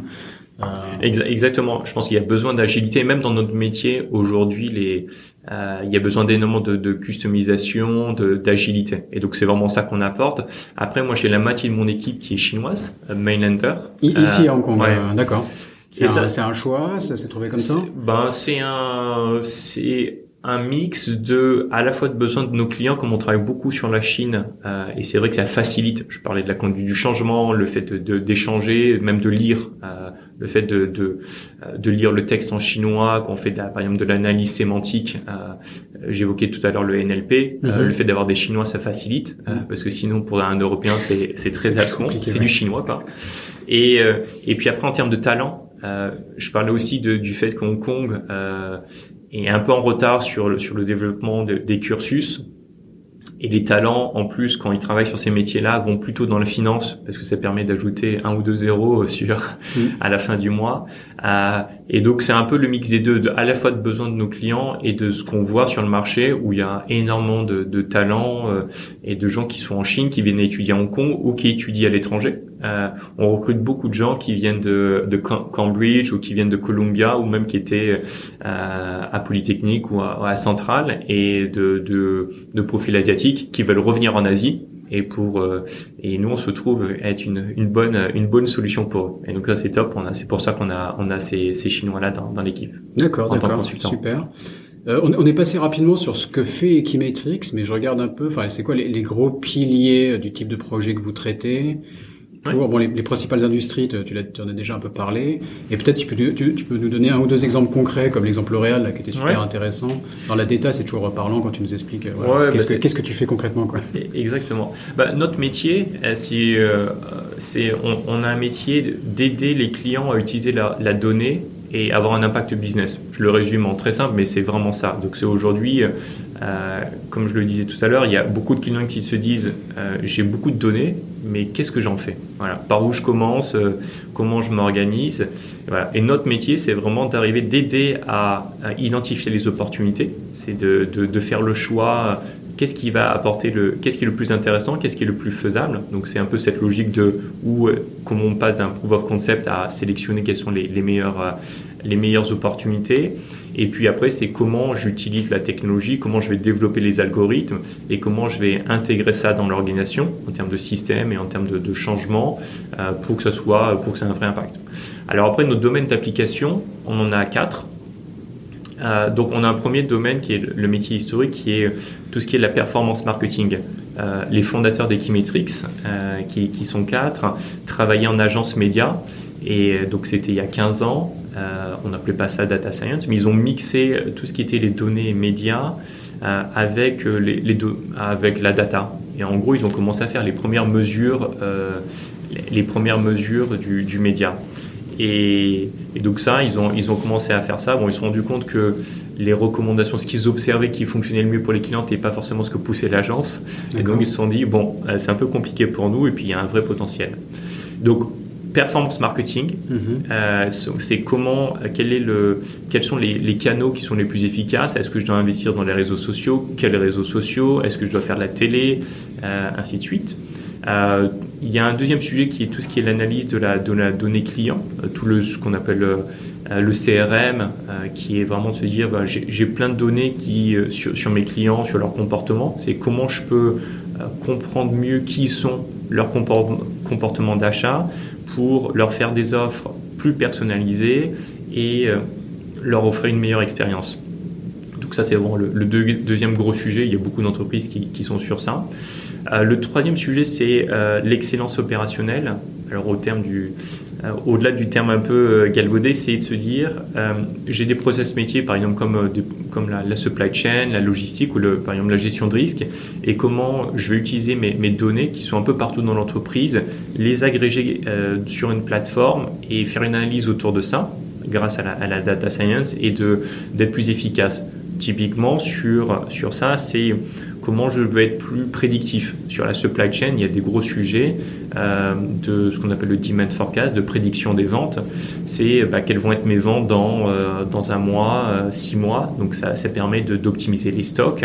Euh... Exactement. Je pense qu'il y a besoin d'agilité. Même dans notre métier aujourd'hui, les, euh, il y a besoin d'énormément de, de customisation, d'agilité. Et donc c'est vraiment ça qu'on apporte. Après, moi, j'ai la moitié de mon équipe qui est chinoise, Mainlander. Ici à Hong Kong. D'accord. C'est un, un, choix, ça s'est trouvé comme ça? Ben c'est un c'est un mix de à la fois de besoins de nos clients comme on travaille beaucoup sur la Chine euh, et c'est vrai que ça facilite. Je parlais de la conduite du changement, le fait de d'échanger, même de lire, euh, le fait de, de, euh, de lire le texte en chinois, qu'on fait de la, par exemple de l'analyse sémantique. Euh, J'évoquais tout à l'heure le NLP, euh, mhm. le fait d'avoir des Chinois ça facilite mhm. parce que sinon pour un Européen c'est c'est très abscon, c'est du chinois quoi. Et et puis après en termes de talent euh, je parlais aussi de, du fait qu'Hong Kong euh, est un peu en retard sur le, sur le développement des cursus. Et les talents, en plus, quand ils travaillent sur ces métiers-là, vont plutôt dans la finance, parce que ça permet d'ajouter un ou deux zéros sur mm. à la fin du mois. Euh, et donc, c'est un peu le mix des deux, de, à la fois de besoins de nos clients et de ce qu'on voit sur le marché, où il y a énormément de, de talents euh, et de gens qui sont en Chine, qui viennent étudier à Hong Kong ou qui étudient à l'étranger. Euh, on recrute beaucoup de gens qui viennent de, de, Cambridge ou qui viennent de Columbia ou même qui étaient euh, à Polytechnique ou à, à Centrale et de, de, de profil asiatique qui veulent revenir en Asie et pour et nous on se trouve être une, une bonne une bonne solution pour eux. Et donc ça c'est top. On a c'est pour ça qu'on a on a ces, ces chinois là dans, dans l'équipe. D'accord, d'accord, super. Euh, on, on, est passé rapidement sur ce que fait Equimetrix, mais je regarde un peu. Enfin, c'est quoi les, les, gros piliers du type de projet que vous traitez? Bon, les, les, principales industries, tu, tu en as déjà un peu parlé. Et peut-être tu peux, tu, tu, peux nous donner un ou deux exemples concrets, comme l'exemple L'Oréal, là, qui était super intéressant. Dans la data, c'est toujours reparlant quand tu nous expliques euh, qu'est-ce, bah que, qu'est-ce que tu fais concrètement. Quoi? E, exactement. Bah, notre métier, euh, c'est, euh, c'est on, on, a un métier d'aider les clients à utiliser la, la donnée et avoir un impact business. Je le résume en très simple, mais c'est vraiment ça. Donc c'est aujourd'hui, euh, comme je le disais tout à l'heure, il y a beaucoup de clients qui se disent euh, j'ai beaucoup de données, mais qu'est-ce que j'en fais? Voilà, par où je commence, euh, comment je m'organise. Et, notre métier, c'est vraiment d'arriver, d'aider à, identifier les opportunités. C'est de, faire le choix qu'est-ce qui va apporter le, qu'est-ce qui est le plus intéressant, qu'est-ce qui est le plus faisable. Donc c'est un peu cette logique de où, euh, comment on passe d'un proof of concept à sélectionner quelles sont les, les meilleures, euh, les meilleures opportunités. Et puis après, c'est comment j'utilise la technologie, comment je vais développer les algorithmes et comment je vais intégrer ça dans l'organisation en termes de système et en termes de, changement euh, pour que ça soit, pour que ça ait un vrai impact. Alors après, notre domaine d'application, on en a quatre. Euh, donc on a un premier domaine qui est le métier historique, qui est tout ce qui est la performance marketing. Euh, les fondateurs d'Equimetrix, euh, qui, sont quatre, travaillaient en agence média. Et donc c'était il y a 15 ans, on n'appelait pas ça data science, mais ils ont mixé tout ce qui était les données médias avec, les, avec la data. Et en gros, ils ont commencé à faire les premières mesures, les premières mesures du média. Et, et, donc ça, ils ont, ils ont commencé à faire ça. Bon, ils se sont rendus compte que les recommandations, ce qu'ils observaient qui fonctionnait le mieux pour les clients, n'était pas forcément ce que poussait l'agence. Et donc ils se sont dit, bon, euh, c'est un peu compliqué pour nous, et puis il y a un vrai potentiel. Donc, performance marketing, mm -hmm. euh, c'est comment, quel est le, quels sont les, les, canaux qui sont les plus efficaces? Est-ce que je dois investir dans les réseaux sociaux? Quels réseaux sociaux? Est-ce que je dois faire de la télé? Euh, Ainsi de suite. Euh, il y a un deuxième sujet qui est tout ce qui est l'analyse de la, de la donnée client, euh, tout le, ce qu'on appelle le, euh, le CRM, qui est vraiment de se dire bah, j'ai plein de données qui, sur, sur, mes clients, sur leur comportement. C'est comment je peux comprendre mieux qui sont leurs comportements d'achat pour leur faire des offres plus personnalisées et leur offrir une meilleure expérience. Ça, c'est vraiment le, le deux, deuxième gros sujet. Il y a beaucoup d'entreprises qui, sont sur ça. Euh, le troisième sujet, c'est euh, l'excellence opérationnelle. Alors euh, au-delà du terme un peu galvaudé, c'est de se dire, j'ai des process métiers, par exemple comme, la, supply chain, la logistique ou par exemple la gestion de risque, et comment je vais utiliser mes, données qui sont un peu partout dans l'entreprise, les agréger sur une plateforme et faire une analyse autour de ça grâce à la, data science et d'être plus efficace. Typiquement sur, sur ça, c'est comment je veux être plus prédictif. Sur la supply chain, il y a des gros sujets euh, de ce qu'on appelle le demand forecast, de prédiction des ventes. C'est bah, quelles vont être mes ventes dans, euh, dans un mois, euh, six mois. Donc ça, ça permet d'optimiser les stocks.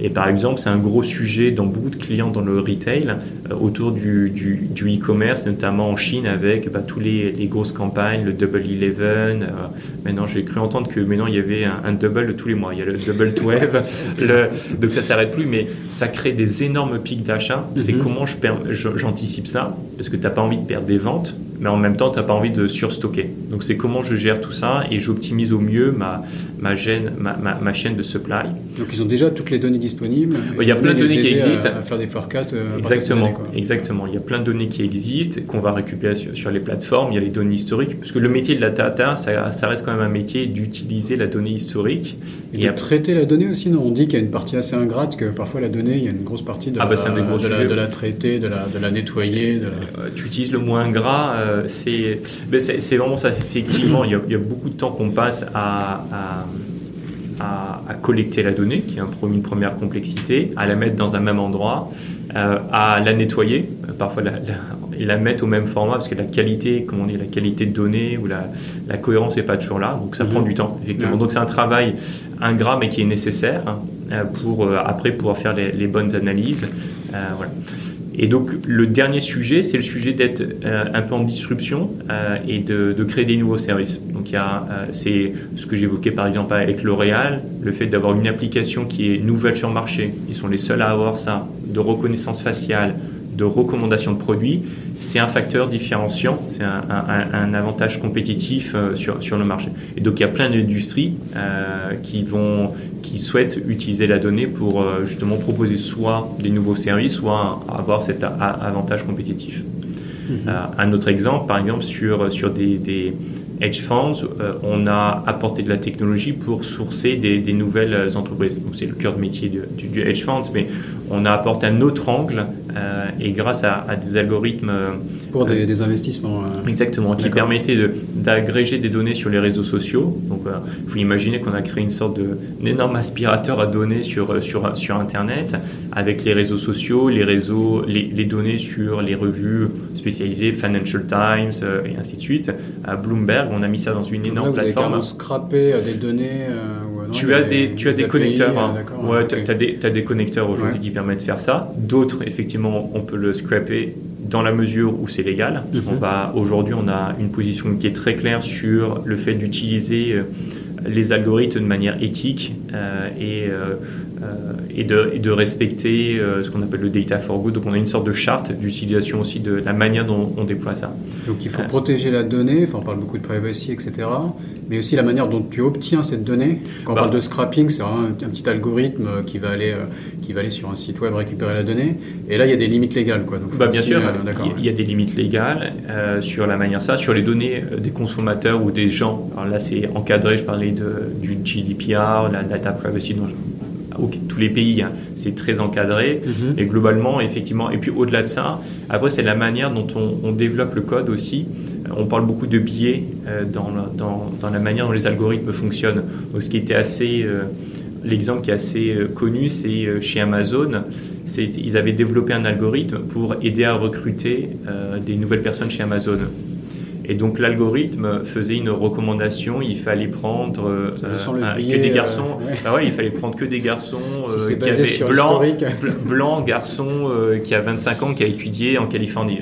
Et par exemple, c'est un gros sujet dans beaucoup de clients dans le retail autour du, du, du e-commerce, notamment en Chine avec bah, tous les, les, grosses campagnes, le Double Eleven. maintenant, j'ai cru entendre que maintenant il y avait un, un, double tous les mois. Il y a le Double 12. le, donc ça s'arrête plus, mais ça crée des énormes pics d'achat. Mm -hmm. C'est mhm. comment j'anticipe ça Parce que tu n'as pas envie de perdre des ventes, mais en même temps, tu n'as pas envie de surstocker. Donc c'est comment je gère tout ça et j'optimise au mieux ma, ma, chaîne, ma, ma, ma, chaîne de supply. Donc ils ont déjà toutes les données disponibles. Il y a plein de données qui existent. À, à faire des forecasts. Euh, exactement, données, exactement. Il y a plein de données qui existent qu'on va récupérer sur, sur, les plateformes. Il y a les données historiques. Parce que le métier de la data, ça, ça reste quand même un métier d'utiliser la donnée historique. Et, et de traiter la donnée aussi, non? On dit qu'il y a une partie assez ingrate, que parfois la donnée, il y a une grosse partie de, ah bah la, de, la, de la, traiter, de la, de la nettoyer. Euh, tu utilises le moins gras. Euh, c'est c'est vraiment ça. Effectivement, il y a, il y a beaucoup de temps qu'on passe à, à à, à, collecter la donnée, qui est un, une première complexité, à la mettre dans un même endroit, euh, à la nettoyer, euh, parfois la, la, et la mettre au même format, parce que la qualité, comme on dit, la qualité de données ou la, la cohérence n'est pas toujours là, donc ça mm -hmm. prend du temps, effectivement. Mm -hmm. Donc c'est un travail ingrat, mais qui est nécessaire hein, pour euh, après pouvoir faire les, les bonnes analyses. Euh, voilà. Et donc le dernier sujet, c'est le sujet d'être euh, un peu en disruption euh, et de, créer des nouveaux services. Donc euh, c'est ce que j'évoquais par exemple avec L'Oréal, le fait d'avoir une application qui est nouvelle sur le marché. Ils sont les seuls à avoir ça. de reconnaissance faciale, de recommandation de produits, c'est un facteur différenciant, c'est un, avantage compétitif euh, sur, sur le marché. Et donc il y a plein d'industries euh, qui vont qui souhaitent utiliser la donnée pour euh, justement proposer soit des nouveaux services, soit avoir cet avantage compétitif. Mm-hmm. un autre exemple, par exemple, sur, sur des, des hedge funds, euh, on a apporté de la technologie pour sourcer des, nouvelles entreprises. c'est le cœur de métier du, hedge funds, mais on a apporté un autre angle et grâce à, des algorithmes euh, pour des, investissements. exactement, qui permettaient d'agréger des données sur les réseaux sociaux. Donc, il faut imaginer qu'on a créé une sorte d'énorme aspirateur à données sur, sur, sur Internet avec les réseaux sociaux, les réseaux, les, les données sur les revues spécialisées, Financial Times et ainsi de suite. À Bloomberg, on a mis ça dans une énorme là, vous plateforme. Avez scraper des données. Euh, tu, as des, tu as des, connecteurs. Hein. Ouais, tu as, des, as des connecteurs aujourd'hui qui permettent de faire ça. D'autres, effectivement, on peut le scraper dans la mesure où c'est légal. Va Aujourd'hui, on a une position qui est très claire sur le fait d'utiliser euh, les algorithmes de manière éthique euh, et euh, et, de, et, de, respecter euh, ce qu'on appelle le data for good. Donc on a une sorte de charte d'utilisation aussi de la manière dont on déploie ça. Donc il faut euh, protéger la donnée, enfin on parle beaucoup de privacy, etc. Mais aussi la manière dont tu obtiens cette donnée. Quand on bah. parle de scrapping, c'est vraiment un, petit algorithme qui va, aller, qui va aller sur un site web récupérer la donnée. Et là il y a des limites légales. Quoi. Donc, bah, bien sûr, il y, a des limites légales sur la manière ça, sur les données des consommateurs ou des gens. Alors là c'est encadré, je parlais de, du GDPR, la data privacy dont tous les pays, hein, c'est très encadré. Mhm. Et globalement, effectivement, et puis au-delà de ça, après, c'est la manière dont on, développe le code aussi. On parle beaucoup de biais euh, dans, la, manière dont les algorithmes fonctionnent. Donc, ce qui était assez. Euh, l'exemple qui est assez euh, connu, c'est chez Amazon. Ils avaient développé un algorithme pour aider à recruter des nouvelles personnes chez Amazon. Et donc l'algorithme faisait une recommandation, il fallait prendre euh, que des garçons. Euh, bah ouais. il fallait prendre que des garçons euh, qui avaient blanc, blanc, garçon qui a 25 ans, qui a étudié en Californie.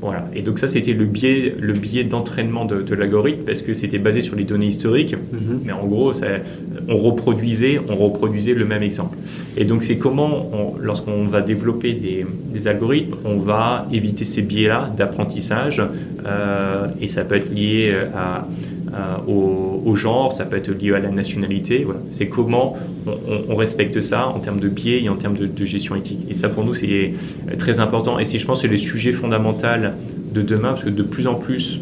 Voilà. Et donc ça, c'était le biais, le biais d'entraînement de, l'algorithme parce que c'était basé sur les données historiques. Mhm. Mais en gros, ça, on reproduisait, on reproduisait le même exemple. Et donc c'est comment, lorsqu'on va développer des, des, algorithmes, on va éviter ces biais-là d'apprentissage. Euh, et ça peut être lié à, au, genre, ça peut être lié à la nationalité. Voilà. C'est comment on, respecte ça en termes de biais et en termes de, gestion éthique. Et ça, pour nous, c'est très important. Et c'est, je pense, c'est le sujet fondamental de demain, parce que de plus en plus,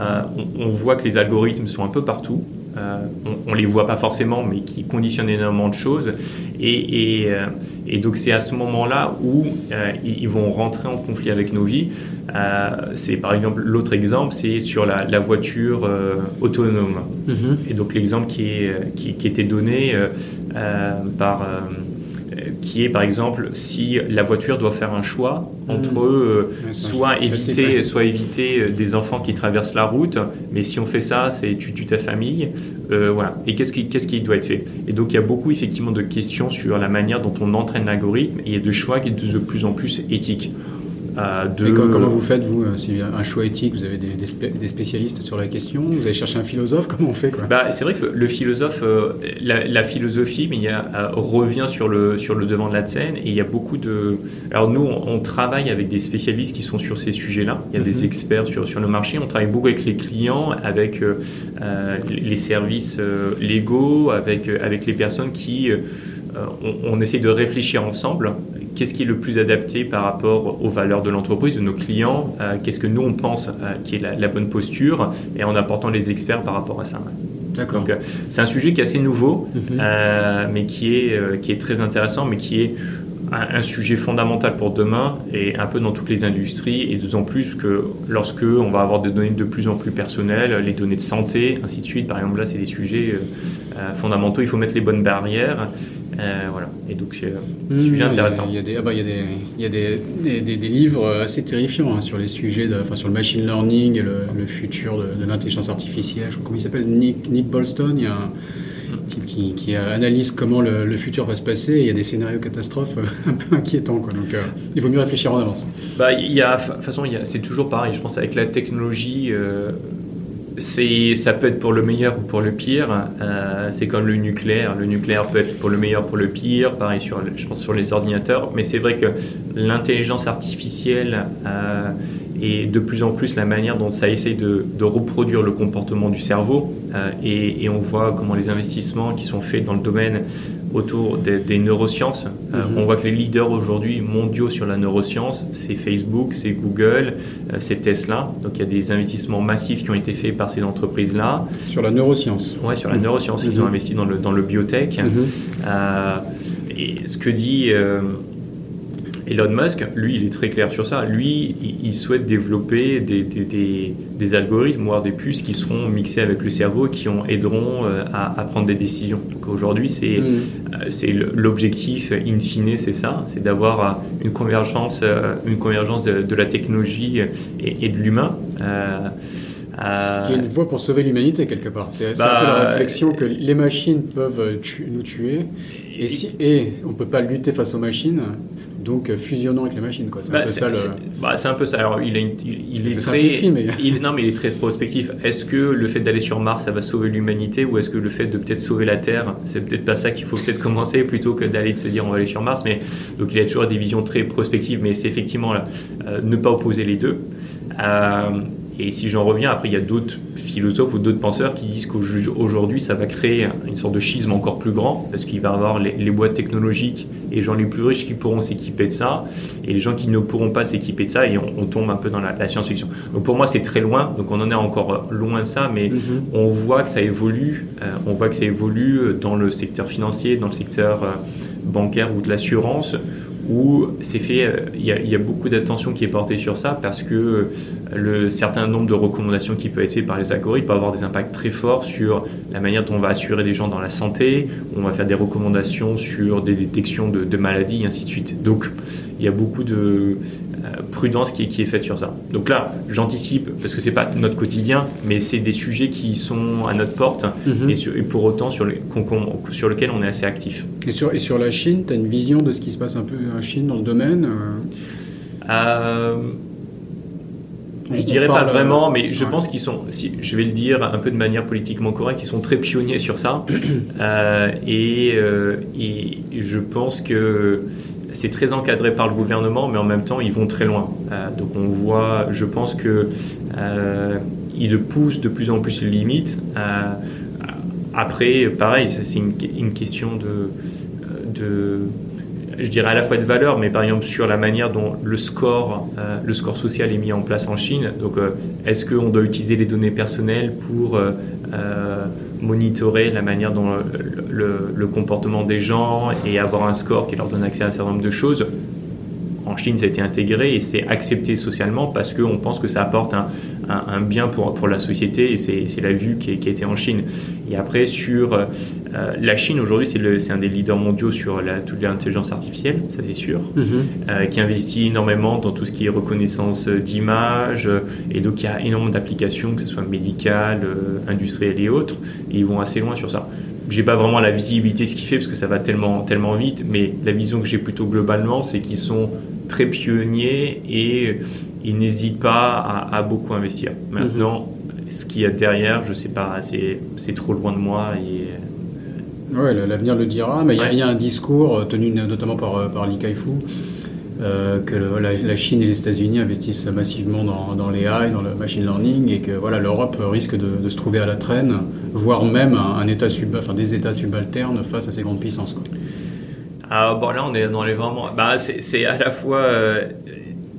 euh, on, voit que les algorithmes sont un peu partout. Euh, on, ne les voit pas forcément, mais qui conditionnent énormément de choses. Et, et, euh, donc c'est à ce moment-là où ils vont rentrer en conflit avec nos vies. c'est par exemple l'autre exemple, c'est sur la, voiture autonome. Mm-hmm. Et donc l'exemple qui, est, qui, qui était donné par qui est par exemple si la voiture doit faire un choix entre mmh. euh, soit, éviter, soit éviter euh, des enfants qui traversent la route, mais si on fait ça, c'est tu tues ta famille. Euh, voilà. Et qu'est-ce qui, qu'est-ce qui doit être fait? Et donc il y a beaucoup effectivement de questions sur la manière dont on entraîne l'algorithme et de choix qui sont de plus en plus éthiques. Euh, comment vous faites, vous euh, C'est un choix éthique, vous avez des, spécialistes sur la question, vous allez chercher un philosophe, comment on fait quoi? Bah, C'est vrai que le philosophe, euh, la, philosophie mais il y a, revient sur le, sur le devant de la scène et il y a beaucoup de... Alors nous, on, travaille avec des spécialistes qui sont sur ces sujets-là, il y a des mhm. experts sur, sur le marché, on travaille beaucoup avec les clients, avec les services légaux, avec, avec les personnes qui... on, on, essaie de réfléchir ensemble qu'est-ce qui est le plus adapté par rapport aux valeurs de l'entreprise, de nos clients, euh, qu'est-ce que nous on pense euh, qui est la, bonne posture, et en apportant les experts par rapport à ça. D'accord. Donc euh, c'est un sujet qui est assez nouveau, mhm. mais qui est, qui est très intéressant, mais qui est un, sujet fondamental pour demain et un peu dans toutes les industries et d'autant plus que lorsque on va avoir des données de plus en plus personnelles, les données de santé, ainsi de suite. Par exemple, là, c'est des sujets fondamentaux. Il faut mettre les bonnes barrières euh, voilà. Et donc, c'est un sujet intéressant. Il y a des, ah bah, il y a des, il y a des, des, des, livres assez terrifiants hein, sur les sujets, de, enfin, sur le machine learning et le, futur de, l'intelligence artificielle. Je crois comment il s'appelle? Nick, Nick Bolston. Il y a un, qui, qui, analyse comment le, futur va se passer. Et il y a des scénarios catastrophes un peu inquiétants. Quoi. Donc, euh, il vaut mieux réfléchir en avance. Bah, il y a, de toute façon, c'est toujours pareil. Je pense avec la technologie. Euh, ça peut être pour le meilleur ou pour le pire. Euh, c'est comme le nucléaire. Le nucléaire peut être pour le meilleur, pour le pire. Pareil sur, je pense sur les ordinateurs. Mais c'est vrai que l'intelligence artificielle euh, et de plus en plus la manière dont ça essaye de, reproduire le comportement du cerveau. Euh, et, on voit comment les investissements qui sont faits dans le domaine autour des, neurosciences. Euh, mhm. on voit que les leaders aujourd'hui mondiaux sur la neuroscience, c'est Facebook, c'est Google, euh, c'est Tesla. Donc il y a des investissements massifs qui ont été faits par ces entreprises-là. Sur la neuroscience Ouais, sur la mhm. neuroscience. Ils ont mhm. investi dans le, dans le biotech. et ce que dit Elon Musk, lui, il est très clair sur ça. Lui, il souhaite développer des, des, des, algorithmes, voire des puces qui seront mixés avec le cerveau, qui ont, aideront euh, à, à prendre des décisions. Donc aujourd'hui, c'est mm. euh, l'objectif in fine, c'est ça, c'est d'avoir euh, une convergence, une convergence de, la technologie et, de l'humain. Qui est une voie pour sauver l'humanité quelque part. C'est un peu la bah, réflexion que les machines peuvent nous tuer et, si, et on ne peut pas lutter face aux machines donc euh, fusionnant avec les machines quoi. C'est un, bah, un, peu ça. Alors il, est, il, est très il, non mais il est très prospectif. Est-ce que le fait d'aller sur Mars ça va sauver l'humanité ou est-ce que le fait de peut-être sauver la Terre c'est peut-être pas ça qu'il faut peut-être commencer plutôt que d'aller se dire on va aller sur Mars? Mais donc il a toujours des visions très prospectives mais c'est effectivement euh, ne pas opposer les deux. Euh, et si j'en reviens, après, il y a d'autres philosophes ou d'autres penseurs qui disent qu'aujourd'hui, ça va créer une sorte de schisme encore plus grand, parce qu'il va y avoir les, boîtes technologiques et les gens les plus riches qui pourront s'équiper de ça, et les gens qui ne pourront pas s'équiper de ça, et on, tombe un peu dans la, science-fiction. Donc pour moi, c'est très loin, donc on en est encore loin de ça, mais mm-hmm. on voit que ça évolue, euh, on voit que ça évolue dans le secteur financier, dans le secteur euh, bancaire ou de l'assurance, où c'est fait, euh, il y, a beaucoup d'attention qui est portée sur ça parce que euh, le certain nombre de recommandations qui peut être fait par les algorithmes peut avoir des impacts très forts sur la manière dont on va assurer des gens dans la santé, on va faire des recommandations sur des détections de, de maladies et ainsi de suite. Donc il y a beaucoup de, prudence qui est, qui est, faite sur ça. Donc là, j'anticipe, parce que c'est pas notre quotidien, mais c'est des sujets qui sont à notre porte mhm. et, pour autant sur, les, sur lesquels on est assez actif. Et sur, et sur la Chine, tu as une vision de ce qui se passe un peu en Chine dans le domaine euh... euh je dirais pas vraiment, mais je pense qu'ils sont, si, je vais le dire un peu de manière politiquement correcte, ils sont très pionniers sur ça. Euh, et, et, je pense que c'est très encadré par le gouvernement, mais en même temps, ils vont très loin. Euh, donc on voit, je pense que euh, ils poussent de plus en plus les limites. Euh, après, pareil, c'est une, une, question de, de, je dirais à la fois de valeur, mais par exemple sur la manière dont le score, le score social est mis en place en Chine. Donc, est-ce qu'on doit utiliser les données personnelles pour monitorer la manière dont le, comportement des gens et avoir un score qui leur donne accès à un certain nombre de choses? En Chine, ça a été intégré et c'est accepté socialement parce qu'on pense que ça apporte un, un, bien pour, pour la société et c'est la vue qui, qui, a été en Chine. Et après, sur euh, la Chine, aujourd'hui, c'est un des leaders mondiaux sur la, toute l'intelligence artificielle, ça c'est sûr, mm-hmm. euh, qui investit énormément dans tout ce qui est reconnaissance d'image et donc il y a énormément d'applications, que ce soit médicales, euh, industrielles et autres, et ils vont assez loin sur ça j'ai pas vraiment la visibilité de ce qu'il fait parce que ça va tellement, tellement vite, mais la vision que j'ai plutôt globalement, c'est qu'ils sont très pionniers et ils n'hésitent pas à, beaucoup investir. Maintenant, ce qu'il y a derrière, je sais pas, c'est trop loin de moi. Et... Ouais, l'avenir le dira, mais il y, a un discours euh, tenu notamment par, euh, par Li Kaifu, euh, que la, Chine et les États-Unis investissent massivement dans, dans l'AI, dans le machine learning, et que voilà, l'Europe risque de, se trouver à la traîne, voire même un, état sub, enfin, des États subalternes face à ces grandes puissances. Quoi. Ah, bon, là, on est dans les vraiment. Bah, c'est à la fois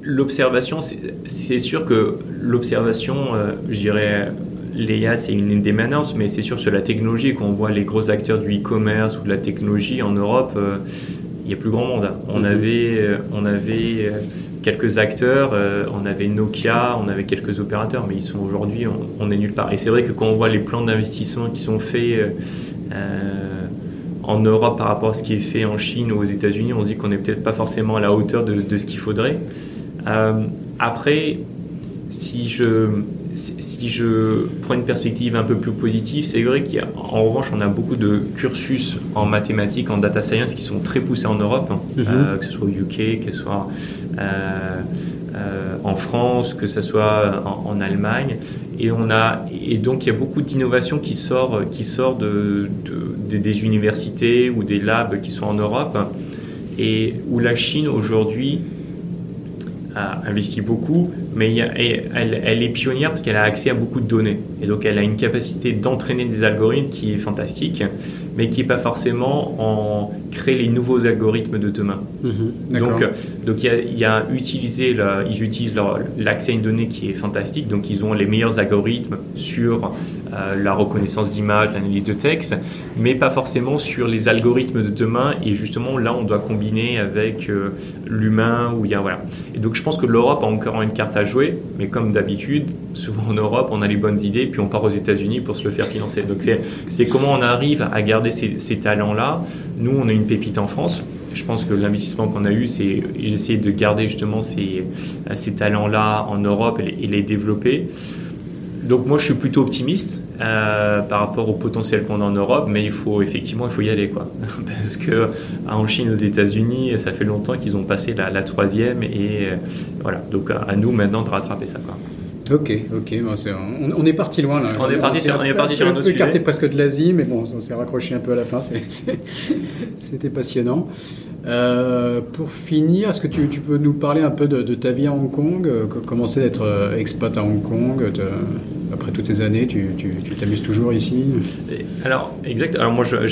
l'observation, c'est sûr que l'observation, euh, je dirais, l'EA c'est une indémanence, mais c'est sûr sur la technologie, quand on voit les gros acteurs du e-commerce ou de la technologie en Europe, euh, il y a plus grand monde. On mhm. avait, euh, on avait quelques acteurs, on avait Nokia, on avait quelques opérateurs, mais ils sont aujourd'hui, on, est nulle part. Et c'est vrai que quand on voit les plans d'investissement qui sont faits en Europe par rapport à ce qui est fait en Chine ou aux États-Unis, on se dit qu'on n'est peut-être pas forcément à la hauteur de, de ce qu'il faudrait. Euh, après, si je, si je prends une perspective un peu plus positive, c'est vrai qu'en revanche, on a beaucoup de cursus en mathématiques, en data science qui sont très poussés en Europe, hein. mhm. euh, que ce soit au UK, que ce soit euh, euh, en France, que ce soit en, Allemagne. Et, on a, et donc, il y a beaucoup d'innovation qui sort, qui sort de, des universités ou des labs qui sont en Europe et où la Chine aujourd'hui a investi beaucoup, mais elle, elle, est pionnière parce qu'elle a accès à beaucoup de données. Et donc elle a une capacité d'entraîner des algorithmes qui est fantastique, mais qui n'est pas forcément en créer les nouveaux algorithmes de demain. Mhm, donc donc il y a, utilisé, ils utilisent l'accès à une donnée qui est fantastique, donc ils ont les meilleurs algorithmes sur euh, la reconnaissance d'image, l'analyse de texte, mais pas forcément sur les algorithmes de demain. Et justement, là, on doit combiner avec euh, l'humain. Y a, voilà. Et donc, je pense que l'Europe a encore une carte à jouer, mais comme d'habitude, souvent en Europe, on a les bonnes idées, puis on part aux États-Unis pour se le faire financer. Donc, c'est comment on arrive à garder ces, talents-là. Nous, on a une pépite en France je pense que l'investissement qu'on a eu, c'est essayer de garder justement ces talents-là en Europe et les développer. Donc moi je suis plutôt optimiste euh, par rapport au potentiel qu'on a en Europe, mais il faut effectivement il faut y aller quoi, parce que en Chine, aux États-Unis, ça fait longtemps qu'ils ont passé la, troisième et euh, voilà. Donc à, nous maintenant de rattraper ça quoi. Ok, ok, on, est parti loin là. On est parti sur, on est parti sur un autre sujet. presque de l'Asie, mais bon, on s'est raccroché un peu à la fin, c'était passionnant. Euh, pour finir, est-ce que tu, peux nous parler un peu de, ta vie à Hong Kong euh, Comment c'est d'être euh, expat à Hong Kong Après toutes ces années, tu t'amuses toujours ici? Alors, exact. Alors moi, je,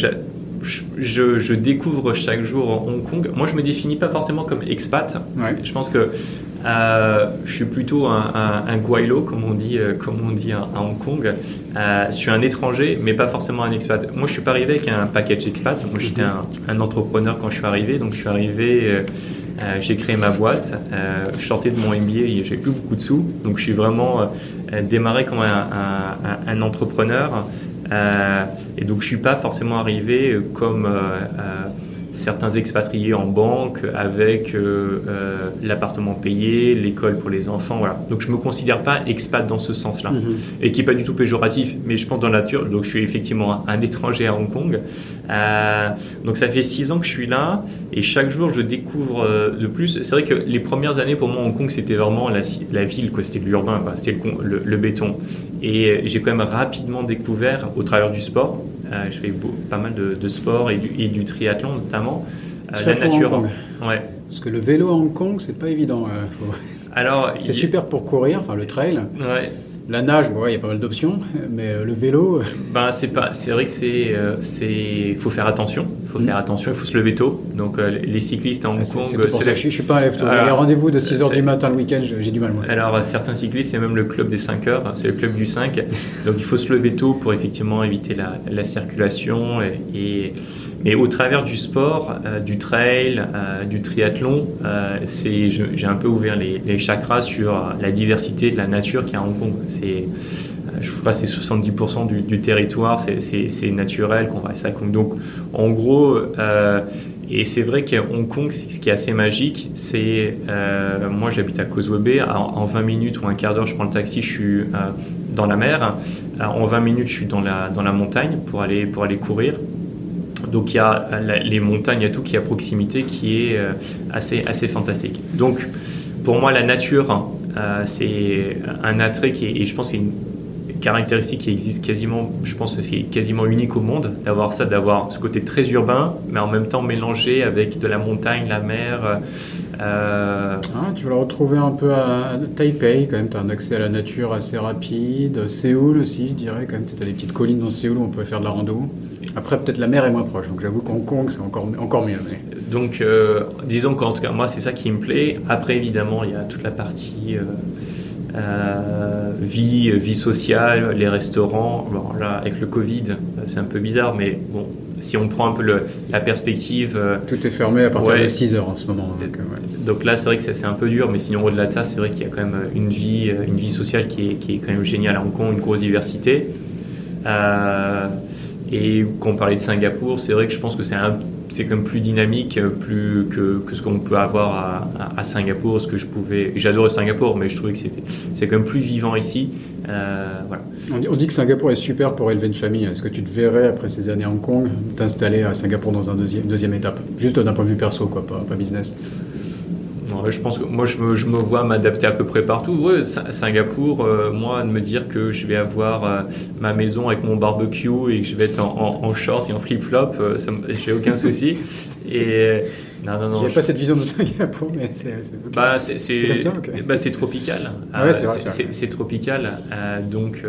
je, découvre chaque jour Hong Kong. Moi, je me définis pas forcément comme expat. Je pense que euh, je suis plutôt un, un, guaylo, comme on dit, euh, comme on dit à, Hong Kong. Euh, je suis un étranger, mais pas forcément un expat. Moi, je suis pas arrivé avec un package expat. Moi, j'étais un, entrepreneur quand je suis arrivé. Donc, je suis arrivé, j'ai créé ma boîte. je sortais de mon MBA, j'ai plus beaucoup de sous. Donc, je suis vraiment démarré comme un, entrepreneur. et donc, je suis pas forcément arrivé comme certains expatriés en banque avec euh, euh, l'appartement payé, l'école pour les enfants. Voilà. Donc je ne me considère pas expat dans ce sens-là. Mhm. Et qui n'est pas du tout péjoratif, mais je pense dans la nature. Donc je suis effectivement un, étranger à Hong Kong. Euh, donc ça fait six ans que je suis là et chaque jour je découvre de plus. C'est vrai que les premières années pour moi Hong Kong c'était vraiment la, la ville, c'était l'urbain, c'était le, le, béton. Et j'ai quand même rapidement découvert au travers du sport je fais pas mal de, sport et du, triathlon notamment. Euh, la nature. Ouais. Parce que le vélo à Hong Kong, c'est pas évident. Euh, Alors, c'est super pour courir, enfin le trail. Ouais. La nage, bon, il y a pas mal d'options, mais euh, le vélo. Euh, ben, c'est pas, c'est vrai que c'est, euh, c'est, faut faire attention. Il faut faire mm. attention. Il faut se lever tôt. Donc les cyclistes à Hong Kong. je, je, suis pas un lève tôt. Les rendez-vous de 6 h du matin le week-end, j'ai du mal. Moi. Alors certains cyclistes, c'est même le club des 5 heures. C'est le club du 5. Donc il faut se lever tôt pour effectivement éviter la, la circulation et mais au travers du sport, euh, du trail, euh, du triathlon, euh, c'est, j'ai un peu ouvert les, chakras sur la diversité de la nature qui est à Hong Kong. C'est, je crois c'est 70% du, territoire, c'est, naturel qu'on va à. Donc, en gros, et c'est vrai qu'à Hong Kong, ce qui est assez magique, c'est moi j'habite à Causeway Bay, en, 20 minutes ou un quart d'heure, je prends le taxi, je suis dans la mer. en 20 minutes, je suis dans la, dans la montagne pour aller, pour aller courir. Donc il y a les montagnes, il y a tout qui est à proximité qui est euh, assez, assez fantastique. Donc pour moi, la nature, euh, c'est un attrait qui est, et je pense une caractéristique qui existe quasiment, je pense que c'est quasiment unique au monde, d'avoir ça, d'avoir ce côté très urbain, mais en même temps mélangé avec de la montagne, la mer. Euh, ah, tu vas le retrouver un peu à Taipei, quand même, tu as un accès à la nature assez rapide. Séoul aussi, je dirais, quand même, tu as des petites collines dans Séoul où on peut faire de la rando. Après, peut-être la mer est moins proche, donc j'avoue qu'Hong Kong, c'est encore, encore mieux. Donc, euh, disons qu'en tout cas, moi, c'est ça qui me plaît. Après, évidemment, il y a toute la partie euh, vie, vie sociale, les restaurants. Bon, là, avec le Covid, c'est un peu bizarre, mais bon, si on prend un peu le, la perspective. Tout est fermé à partir de 6 heures en ce moment. Donc, là, c'est vrai que c'est un peu dur, mais sinon, au-delà de ça, c'est vrai qu'il y a quand même une vie, une vie sociale qui est, qui est, quand même géniale à Hong Kong, une grosse diversité. Euh, et quand on parlait de Singapour, c'est vrai que je pense que c'est un c'est comme plus dynamique, plus que, que ce qu'on peut avoir à, Singapour, ce que je pouvais. J'adorais Singapour, mais je trouvais que c'était c'est même plus vivant ici. voilà. On dit que Singapour est super pour élever une famille. Est-ce que tu te verrais après ces années à Hong Kong t'installer à Singapour dans un deuxième deuxième étape, juste d'un point de vue perso, quoi, pas, pas business je pense que moi, je me, je me vois m'adapter à peu près partout. Ouais, Singapour, euh, moi, de me dire que je vais avoir euh, ma maison avec mon barbecue et que je vais être en, en, short et en flip-flop, euh, j'ai aucun souci. et non, non, non. J'ai pas cette vision de Singapour, mais c'est. Bah, c'est bah, tropical. Ah ouais, c'est tropical. donc,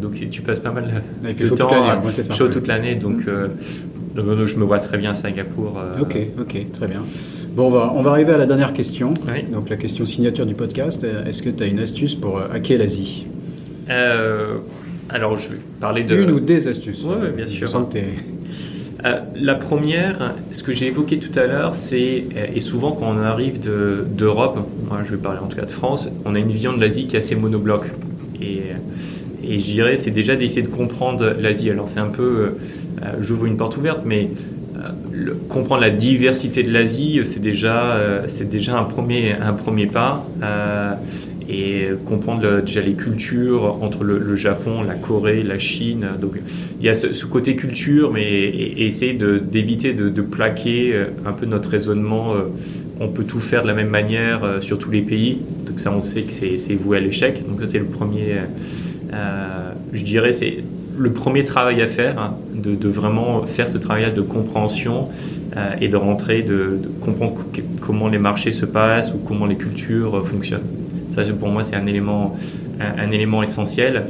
donc, tu passes pas mal de, de temps chaud toute l'année. Donc, je me vois très bien à Singapour. Ok, ok, très bien. Bon, on va, on va arriver à la dernière question. Donc la question signature du podcast. Est-ce que tu as une astuce pour euh, hacker l'Asie? Euh, Alors je vais parler de... Une ou des astuces Oui, bien sûr. Euh, la première, ce que j'ai évoqué tout à l'heure, c'est, et souvent quand on arrive d'Europe, moi je vais parler en tout cas de France, on a une vision de l'Asie qui est assez monobloc. Et, et je dirais, c'est déjà d'essayer de comprendre l'Asie. Alors c'est un peu, j'ouvre une porte ouverte, mais comprendre la diversité de l'Asie, c'est déjà, euh, c'est déjà un premier, un premier pas. Euh, et comprendre déjà les cultures entre le, Japon, la Corée, la Chine. Donc il y a ce, côté culture, mais essayer d'éviter de, plaquer euh, un peu notre raisonnement. On peut tout faire de la même manière sur tous les pays. Donc ça, on sait que c'est voué à l'échec. Donc ça, c'est le premier. je dirais, c'est le premier travail à faire, hein, de, vraiment faire ce travail de compréhension euh, et de rentrer, de, comprendre comment les marchés se passent ou comment les cultures euh, fonctionnent. Ça, pour moi, c'est un élément, un, élément essentiel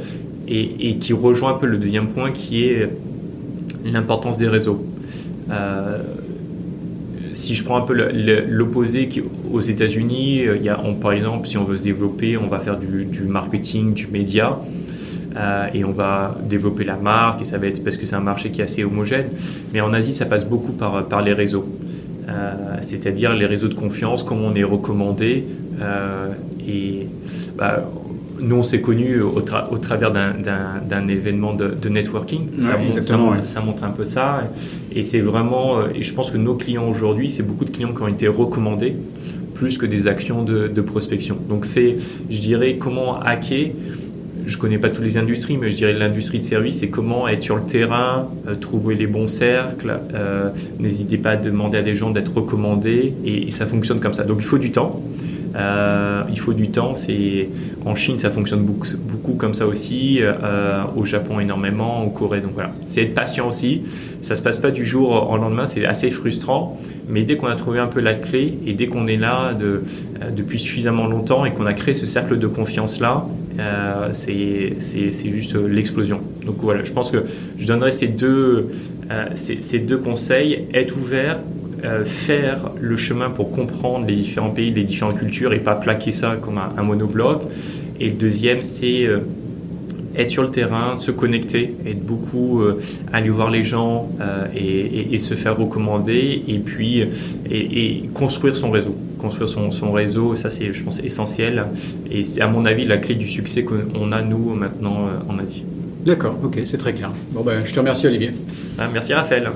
et, qui rejoint un peu le deuxième point qui est l'importance des réseaux. Euh, si je prends un peu l'opposé aux États-Unis, par exemple, si on veut se développer, on va faire du marketing, du média. Euh, et on va développer la marque et ça va être parce que c'est un marché qui est assez homogène. Mais en Asie, ça passe beaucoup par, par les réseaux. Euh, c'est-à-dire les réseaux de confiance, comment on est recommandé. Euh, et bah, nous, on s'est connus au, au, travers d'un événement de, de networking. ça, montre, ça, montre, ça, montre, un peu ça. Et c'est vraiment, et je pense que nos clients aujourd'hui, c'est beaucoup de clients qui ont été recommandés plus que des actions de, de prospection. Donc c'est, je dirais, comment hacker je connais pas toutes les industries, mais je dirais l'industrie de service, c'est comment être sur le terrain, euh, trouver les bons cercles. Euh, n'hésitez pas à demander à des gens d'être recommandés, et, ça fonctionne comme ça. Donc il faut du temps. Euh, il faut du temps. En Chine, ça fonctionne beaucoup, comme ça aussi. au Japon, énormément. En Corée, donc voilà. C'est être patient aussi. Ça se passe pas du jour au lendemain. C'est assez frustrant. Mais dès qu'on a trouvé un peu la clé et dès qu'on est là de, depuis suffisamment longtemps et qu'on a créé ce cercle de confiance là, euh, c'est juste l'explosion. Donc voilà, je pense que je donnerais ces deux, euh, ces, deux conseils. Être ouvert, euh, faire le chemin pour comprendre les différents pays, les différentes cultures et pas plaquer ça comme un monobloc. Et le deuxième, c'est être sur le terrain, se connecter, être beaucoup, aller voir les gens et, se faire recommander et puis et construire son réseau construire son, réseau, ça c'est, je pense, essentiel. Et c'est à mon avis la clé du succès qu'on a nous maintenant euh, en Asie. D'accord, ok, c'est très clair. Bon ben, je te remercie Olivier. Ah, merci Raphaël.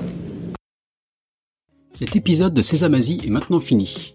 Cet épisode de Sésame Asie est maintenant fini.